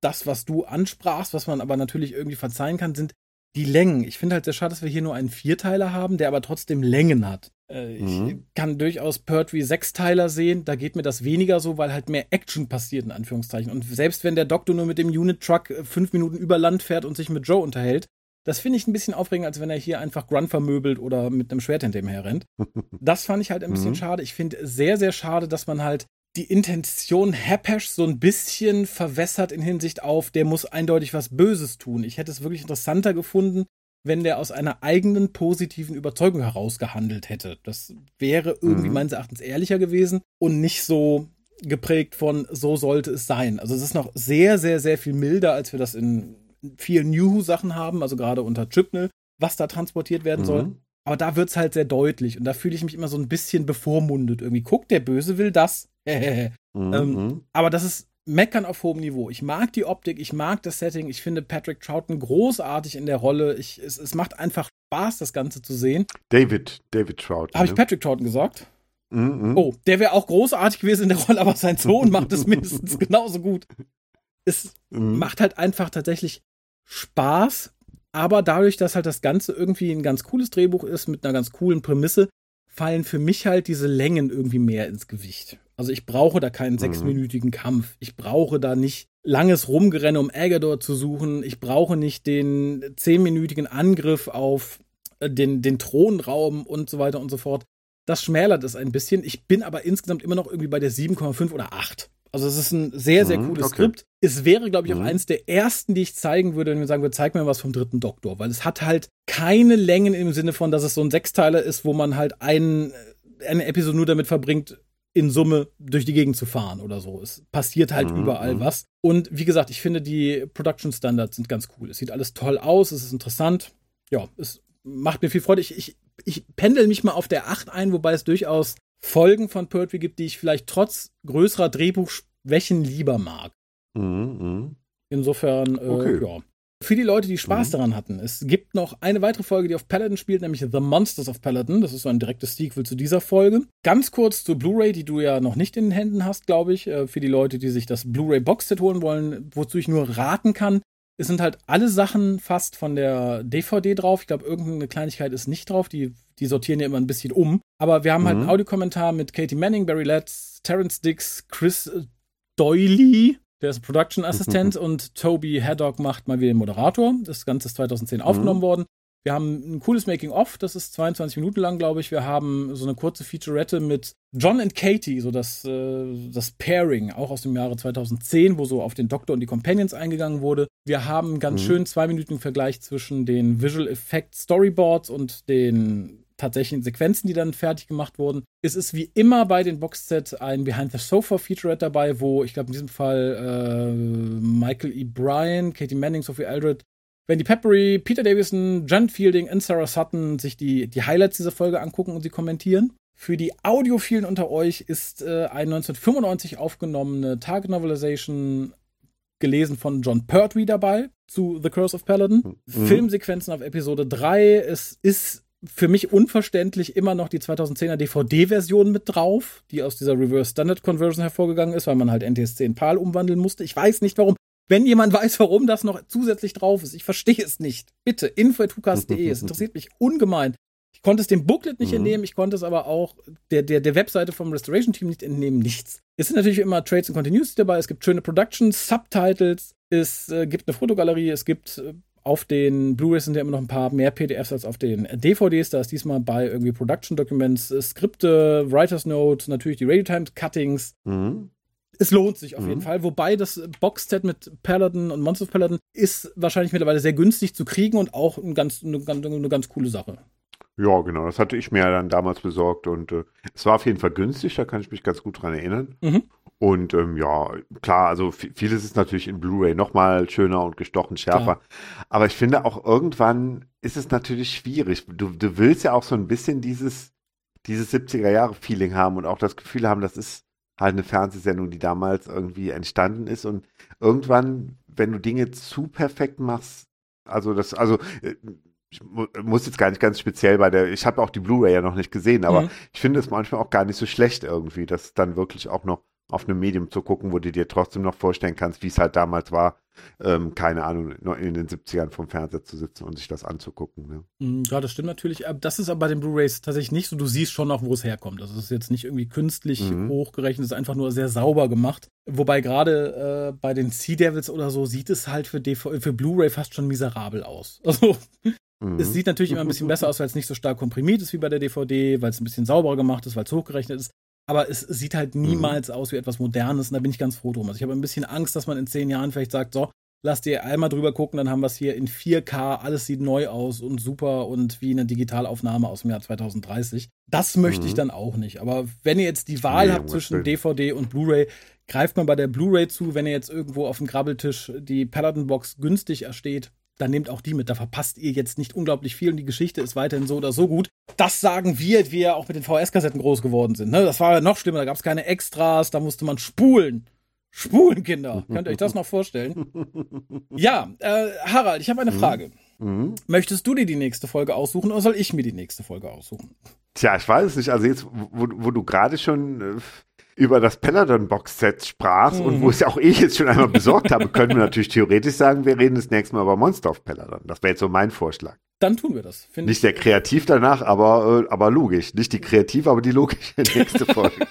Speaker 1: das, was du ansprachst, was man aber natürlich irgendwie verzeihen kann, sind die Längen. Ich finde halt sehr schade, dass wir hier nur einen Vierteiler haben, der aber trotzdem Längen hat. Äh, mhm. Ich kann durchaus Pertwee Sechsteiler sehen, da geht mir das weniger so, weil halt mehr Action passiert, in Anführungszeichen. Und selbst wenn der Doktor nur mit dem Unit-Truck äh, fünf Minuten über Land fährt und sich mit Joe unterhält, das finde ich ein bisschen aufregend, als wenn er hier einfach Grunt vermöbelt oder mit einem Schwert hinter ihm herrennt. Das fand ich halt ein bisschen mhm. schade. Ich finde sehr, sehr schade, dass man halt die Intention Hapesh so ein bisschen verwässert in Hinsicht auf, der muss eindeutig was Böses tun. Ich hätte es wirklich interessanter gefunden, wenn der aus einer eigenen positiven Überzeugung heraus gehandelt hätte. Das wäre irgendwie mhm. meines Erachtens ehrlicher gewesen und nicht so geprägt von so sollte es sein. Also es ist noch sehr, sehr, sehr viel milder, als wir das in vielen New Sachen haben, also gerade unter Chipnell, was da transportiert werden mhm. soll. Aber da wird es halt sehr deutlich und da fühle ich mich immer so ein bisschen bevormundet. Irgendwie, guck, der Böse will das. mhm. ähm, aber das ist Meckern auf hohem Niveau. Ich mag die Optik, ich mag das Setting, ich finde Patrick Troughton großartig in der Rolle. Ich, es, es macht einfach Spaß, das Ganze zu sehen.
Speaker 2: David, David Troughton.
Speaker 1: Habe ich ne? Patrick Troughton gesagt? Mhm. Oh, der wäre auch großartig gewesen in der Rolle, aber sein Sohn macht es mindestens genauso gut. Es mhm. macht halt einfach tatsächlich Spaß, aber dadurch, dass halt das Ganze irgendwie ein ganz cooles Drehbuch ist mit einer ganz coolen Prämisse, fallen für mich halt diese Längen irgendwie mehr ins Gewicht. Also ich brauche da keinen mhm. sechsminütigen Kampf. Ich brauche da nicht langes Rumgerenne, um Agador zu suchen. Ich brauche nicht den zehnminütigen Angriff auf äh, den, den Thronraum und so weiter und so fort. Das schmälert es ein bisschen. Ich bin aber insgesamt immer noch irgendwie bei der 7,5 oder 8. Also es ist ein sehr, sehr mhm, cooles okay. Skript. Es wäre, glaube ich, auch mhm. eines der ersten, die ich zeigen würde, wenn wir sagen, wir zeig mir was vom dritten Doktor, weil es hat halt keine Längen im Sinne von, dass es so ein Sechsteiler ist, wo man halt ein, eine Episode nur damit verbringt, in Summe durch die Gegend zu fahren oder so. Es passiert halt mhm. überall mhm. was. Und wie gesagt, ich finde, die Production Standards sind ganz cool. Es sieht alles toll aus, es ist interessant. Ja, es macht mir viel Freude. Ich, ich, ich pendel mich mal auf der 8 ein, wobei es durchaus Folgen von Pertwee gibt, die ich vielleicht trotz größerer Drehbuchschwächen lieber mag. Mhm, mh. Insofern, äh, okay. ja. Für die Leute, die Spaß mhm. daran hatten, es gibt noch eine weitere Folge, die auf Paladin spielt, nämlich The Monsters of Paladin. Das ist so ein direktes Sequel zu dieser Folge. Ganz kurz zur Blu-ray, die du ja noch nicht in den Händen hast, glaube ich. Äh, für die Leute, die sich das Blu-ray Boxset holen wollen, wozu ich nur raten kann. Es sind halt alle Sachen fast von der DVD drauf. Ich glaube, irgendeine Kleinigkeit ist nicht drauf. Die, die sortieren ja immer ein bisschen um. Aber wir haben halt mhm. halt einen Audiokommentar mit Katie Manning, Barry Letts, Terrence Dix, Chris Doyley, der ist Production Assistent und Toby Haddock macht mal wieder den Moderator. Das Ganze ist 2010 mhm. aufgenommen worden. Wir haben ein cooles Making-of, das ist 22 Minuten lang, glaube ich. Wir haben so eine kurze Featurette mit John und Katie, so das, äh, das Pairing, auch aus dem Jahre 2010, wo so auf den Doktor und die Companions eingegangen wurde. Wir haben ganz mhm. schön zwei Minuten Vergleich zwischen den Visual Effect Storyboards und den tatsächlichen Sequenzen, die dann fertig gemacht wurden. Es ist wie immer bei den Boxsets ein Behind the Sofa Featurette dabei, wo ich glaube in diesem Fall äh, Michael E. Bryan, Katie Manning, Sophie Aldred, Wendy Peppery, Peter Davison, Jan Fielding und Sarah Sutton sich die, die Highlights dieser Folge angucken und sie kommentieren. Für die Audiophilen unter euch ist äh, eine 1995 aufgenommene Target Novelization gelesen von John Pertwee dabei zu The Curse of Paladin. Mhm. Filmsequenzen auf Episode 3. Es ist für mich unverständlich immer noch die 2010er DVD-Version mit drauf, die aus dieser Reverse Standard Conversion hervorgegangen ist, weil man halt NTSC in PAL umwandeln musste. Ich weiß nicht warum. Wenn jemand weiß, warum das noch zusätzlich drauf ist, ich verstehe es nicht. Bitte, info.hukas.de, es interessiert mich ungemein. Ich konnte es dem Booklet nicht mhm. entnehmen, ich konnte es aber auch der, der, der Webseite vom Restoration Team nicht entnehmen, nichts. Es sind natürlich immer Trades and Continuity dabei, es gibt schöne Productions, Subtitles, es äh, gibt eine Fotogalerie, es gibt äh, auf den Blu-rays sind ja immer noch ein paar mehr PDFs als auf den DVDs. Da ist diesmal bei irgendwie Production Documents, äh, Skripte, Writer's Note, natürlich die Radio Times Cuttings. Mhm es lohnt sich auf mhm. jeden Fall. Wobei das Boxset mit Paladin und Monster of Paladin ist wahrscheinlich mittlerweile sehr günstig zu kriegen und auch ein ganz, eine, eine ganz coole Sache.
Speaker 2: Ja, genau. Das hatte ich mir dann damals besorgt und äh, es war auf jeden Fall günstig, da kann ich mich ganz gut dran erinnern. Mhm. Und ähm, ja, klar, also vieles ist natürlich in Blu-ray nochmal schöner und gestochen schärfer. Klar. Aber ich finde auch irgendwann ist es natürlich schwierig. Du, du willst ja auch so ein bisschen dieses, dieses 70er-Jahre-Feeling haben und auch das Gefühl haben, das ist halt eine Fernsehsendung, die damals irgendwie entstanden ist. Und irgendwann, wenn du Dinge zu perfekt machst, also das, also äh, ich muss jetzt gar nicht ganz speziell bei der, ich habe auch die Blu-ray ja noch nicht gesehen, aber mhm. ich finde es manchmal auch gar nicht so schlecht irgendwie, dass dann wirklich auch noch auf einem Medium zu gucken, wo du dir trotzdem noch vorstellen kannst, wie es halt damals war, ähm, keine Ahnung, in den 70ern vom Fernseher zu sitzen und sich das anzugucken. Ne?
Speaker 1: Mhm, ja, das stimmt natürlich. Das ist aber bei den Blu-Rays tatsächlich nicht so. Du siehst schon noch, wo es herkommt. Das ist jetzt nicht irgendwie künstlich mhm. hochgerechnet, es ist einfach nur sehr sauber gemacht. Wobei gerade äh, bei den Sea Devils oder so sieht es halt für, für Blu-ray fast schon miserabel aus. Also Mhm. Es sieht natürlich immer ein bisschen besser aus, weil es nicht so stark komprimiert ist wie bei der DVD, weil es ein bisschen sauberer gemacht ist, weil es hochgerechnet ist aber es sieht halt niemals mhm. aus wie etwas Modernes und da bin ich ganz froh drum. Also ich habe ein bisschen Angst, dass man in zehn Jahren vielleicht sagt, so, lass dir einmal drüber gucken, dann haben wir es hier in 4K, alles sieht neu aus und super und wie eine Digitalaufnahme aus dem Jahr 2030. Das möchte mhm. ich dann auch nicht. Aber wenn ihr jetzt die Wahl nee, habt zwischen DVD und Blu-ray, greift man bei der Blu-ray zu, wenn ihr jetzt irgendwo auf dem Grabbeltisch die Paladin-Box günstig ersteht, dann nehmt auch die mit. Da verpasst ihr jetzt nicht unglaublich viel und die Geschichte ist weiterhin so oder so gut. Das sagen wir, die ja auch mit den VHS-Kassetten groß geworden sind. Ne? Das war ja noch schlimmer, da gab es keine Extras, da musste man spulen. Spulen, Kinder. Könnt ihr euch das noch vorstellen? Ja, äh, Harald, ich habe eine mhm. Frage. Mhm. Möchtest du dir die nächste Folge aussuchen oder soll ich mir die nächste Folge aussuchen?
Speaker 2: Tja, ich weiß es nicht. Also jetzt, wo, wo du gerade schon äh, über das Peladon-Box-Set sprachst mhm. und wo mhm. ich es auch eh jetzt schon einmal besorgt habe, können wir natürlich theoretisch sagen, wir reden das nächste Mal über Monster of Peladon. Das wäre jetzt so mein Vorschlag.
Speaker 1: Dann tun wir das.
Speaker 2: Nicht sehr kreativ danach, aber, äh, aber logisch. Nicht die kreativ, aber die logische nächste Folge.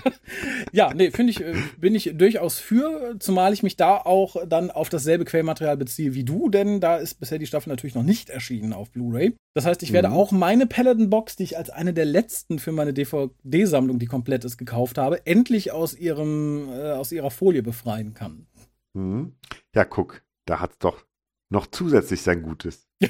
Speaker 1: ja, nee, finde ich, äh, bin ich durchaus für, zumal ich mich da auch dann auf dasselbe Quellmaterial beziehe wie du, denn da ist bisher die Staffel natürlich noch nicht erschienen auf Blu-ray. Das heißt, ich werde mhm. auch meine Paladin-Box, die ich als eine der letzten für meine DVD-Sammlung, die komplett ist, gekauft habe, endlich aus ihrem, äh, aus ihrer Folie befreien kann.
Speaker 2: Mhm. Ja, guck, da hat's doch noch zusätzlich sein Gutes.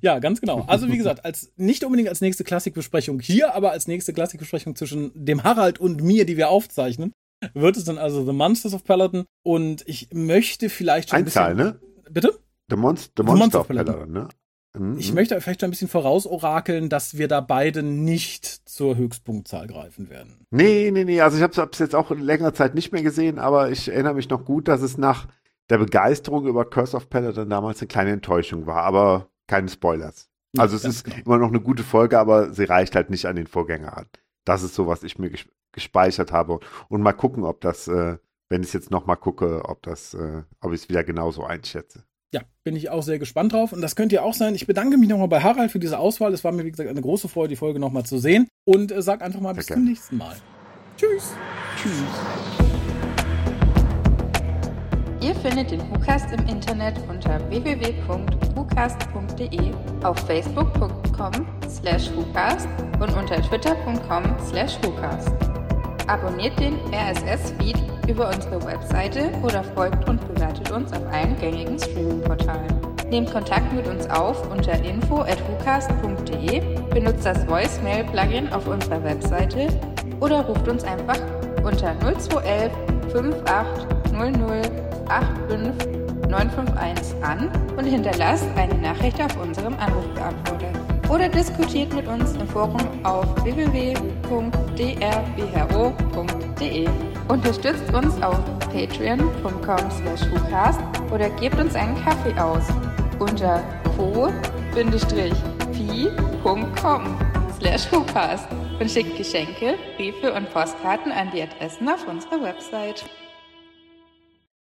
Speaker 1: ja, ganz genau. Also wie gesagt, als nicht unbedingt als nächste Klassikbesprechung hier, aber als nächste Klassikbesprechung zwischen dem Harald und mir, die wir aufzeichnen, wird es dann also The Monsters of Paladin und ich möchte vielleicht
Speaker 2: schon Einzahl, ein bisschen,
Speaker 1: ne? Bitte?
Speaker 2: The, Monst The, Monster, Monster of Paladin, Paladin ne?
Speaker 1: Mhm. Ich möchte vielleicht schon ein bisschen vorausorakeln, dass wir da beide nicht zur Höchstpunktzahl greifen werden.
Speaker 2: Nee, nee, nee. Also ich habe es jetzt auch in längerer Zeit nicht mehr gesehen, aber ich erinnere mich noch gut, dass es nach der Begeisterung über Curse of Paladin damals eine kleine Enttäuschung war, aber keine Spoilers. Also es ist genau. immer noch eine gute Folge, aber sie reicht halt nicht an den Vorgänger an. Das ist so, was ich mir gespeichert habe. Und mal gucken, ob das, äh, wenn ich es jetzt nochmal gucke, ob das, äh, ob ich es wieder genauso einschätze.
Speaker 1: ja, bin ich auch sehr gespannt drauf. Und das könnte ja auch sein. Ich bedanke mich nochmal bei Harald für diese Auswahl. Es war mir, wie gesagt, eine große Freude, die Folge nochmal zu sehen. Und äh, sag einfach mal bis zum nächsten Mal. Tschüss. Tschüss.
Speaker 3: Ihr findet den WhoCast im Internet unter www.whocast.de, auf facebook.com slash WhoCast und unter twitter.com slash WhoCast. Abonniert den RSS-Feed über unsere Webseite oder folgt und bewertet uns auf allen gängigen Streaming-Portalen. Nehmt Kontakt mit uns auf unter info.hucast.de, benutzt das Voicemail-Plugin auf unserer Webseite oder ruft uns einfach unter 0211 5800 85951 an und hinterlasst eine Nachricht auf unserem Anrufbeantworter. Oder diskutiert mit uns im Forum auf www.drbhro.de. Unterstützt uns auf patreon.com slash oder gebt uns einen Kaffee aus unter co-fi.com slash und schickt Geschenke, Briefe und Postkarten an die Adressen auf unserer Website.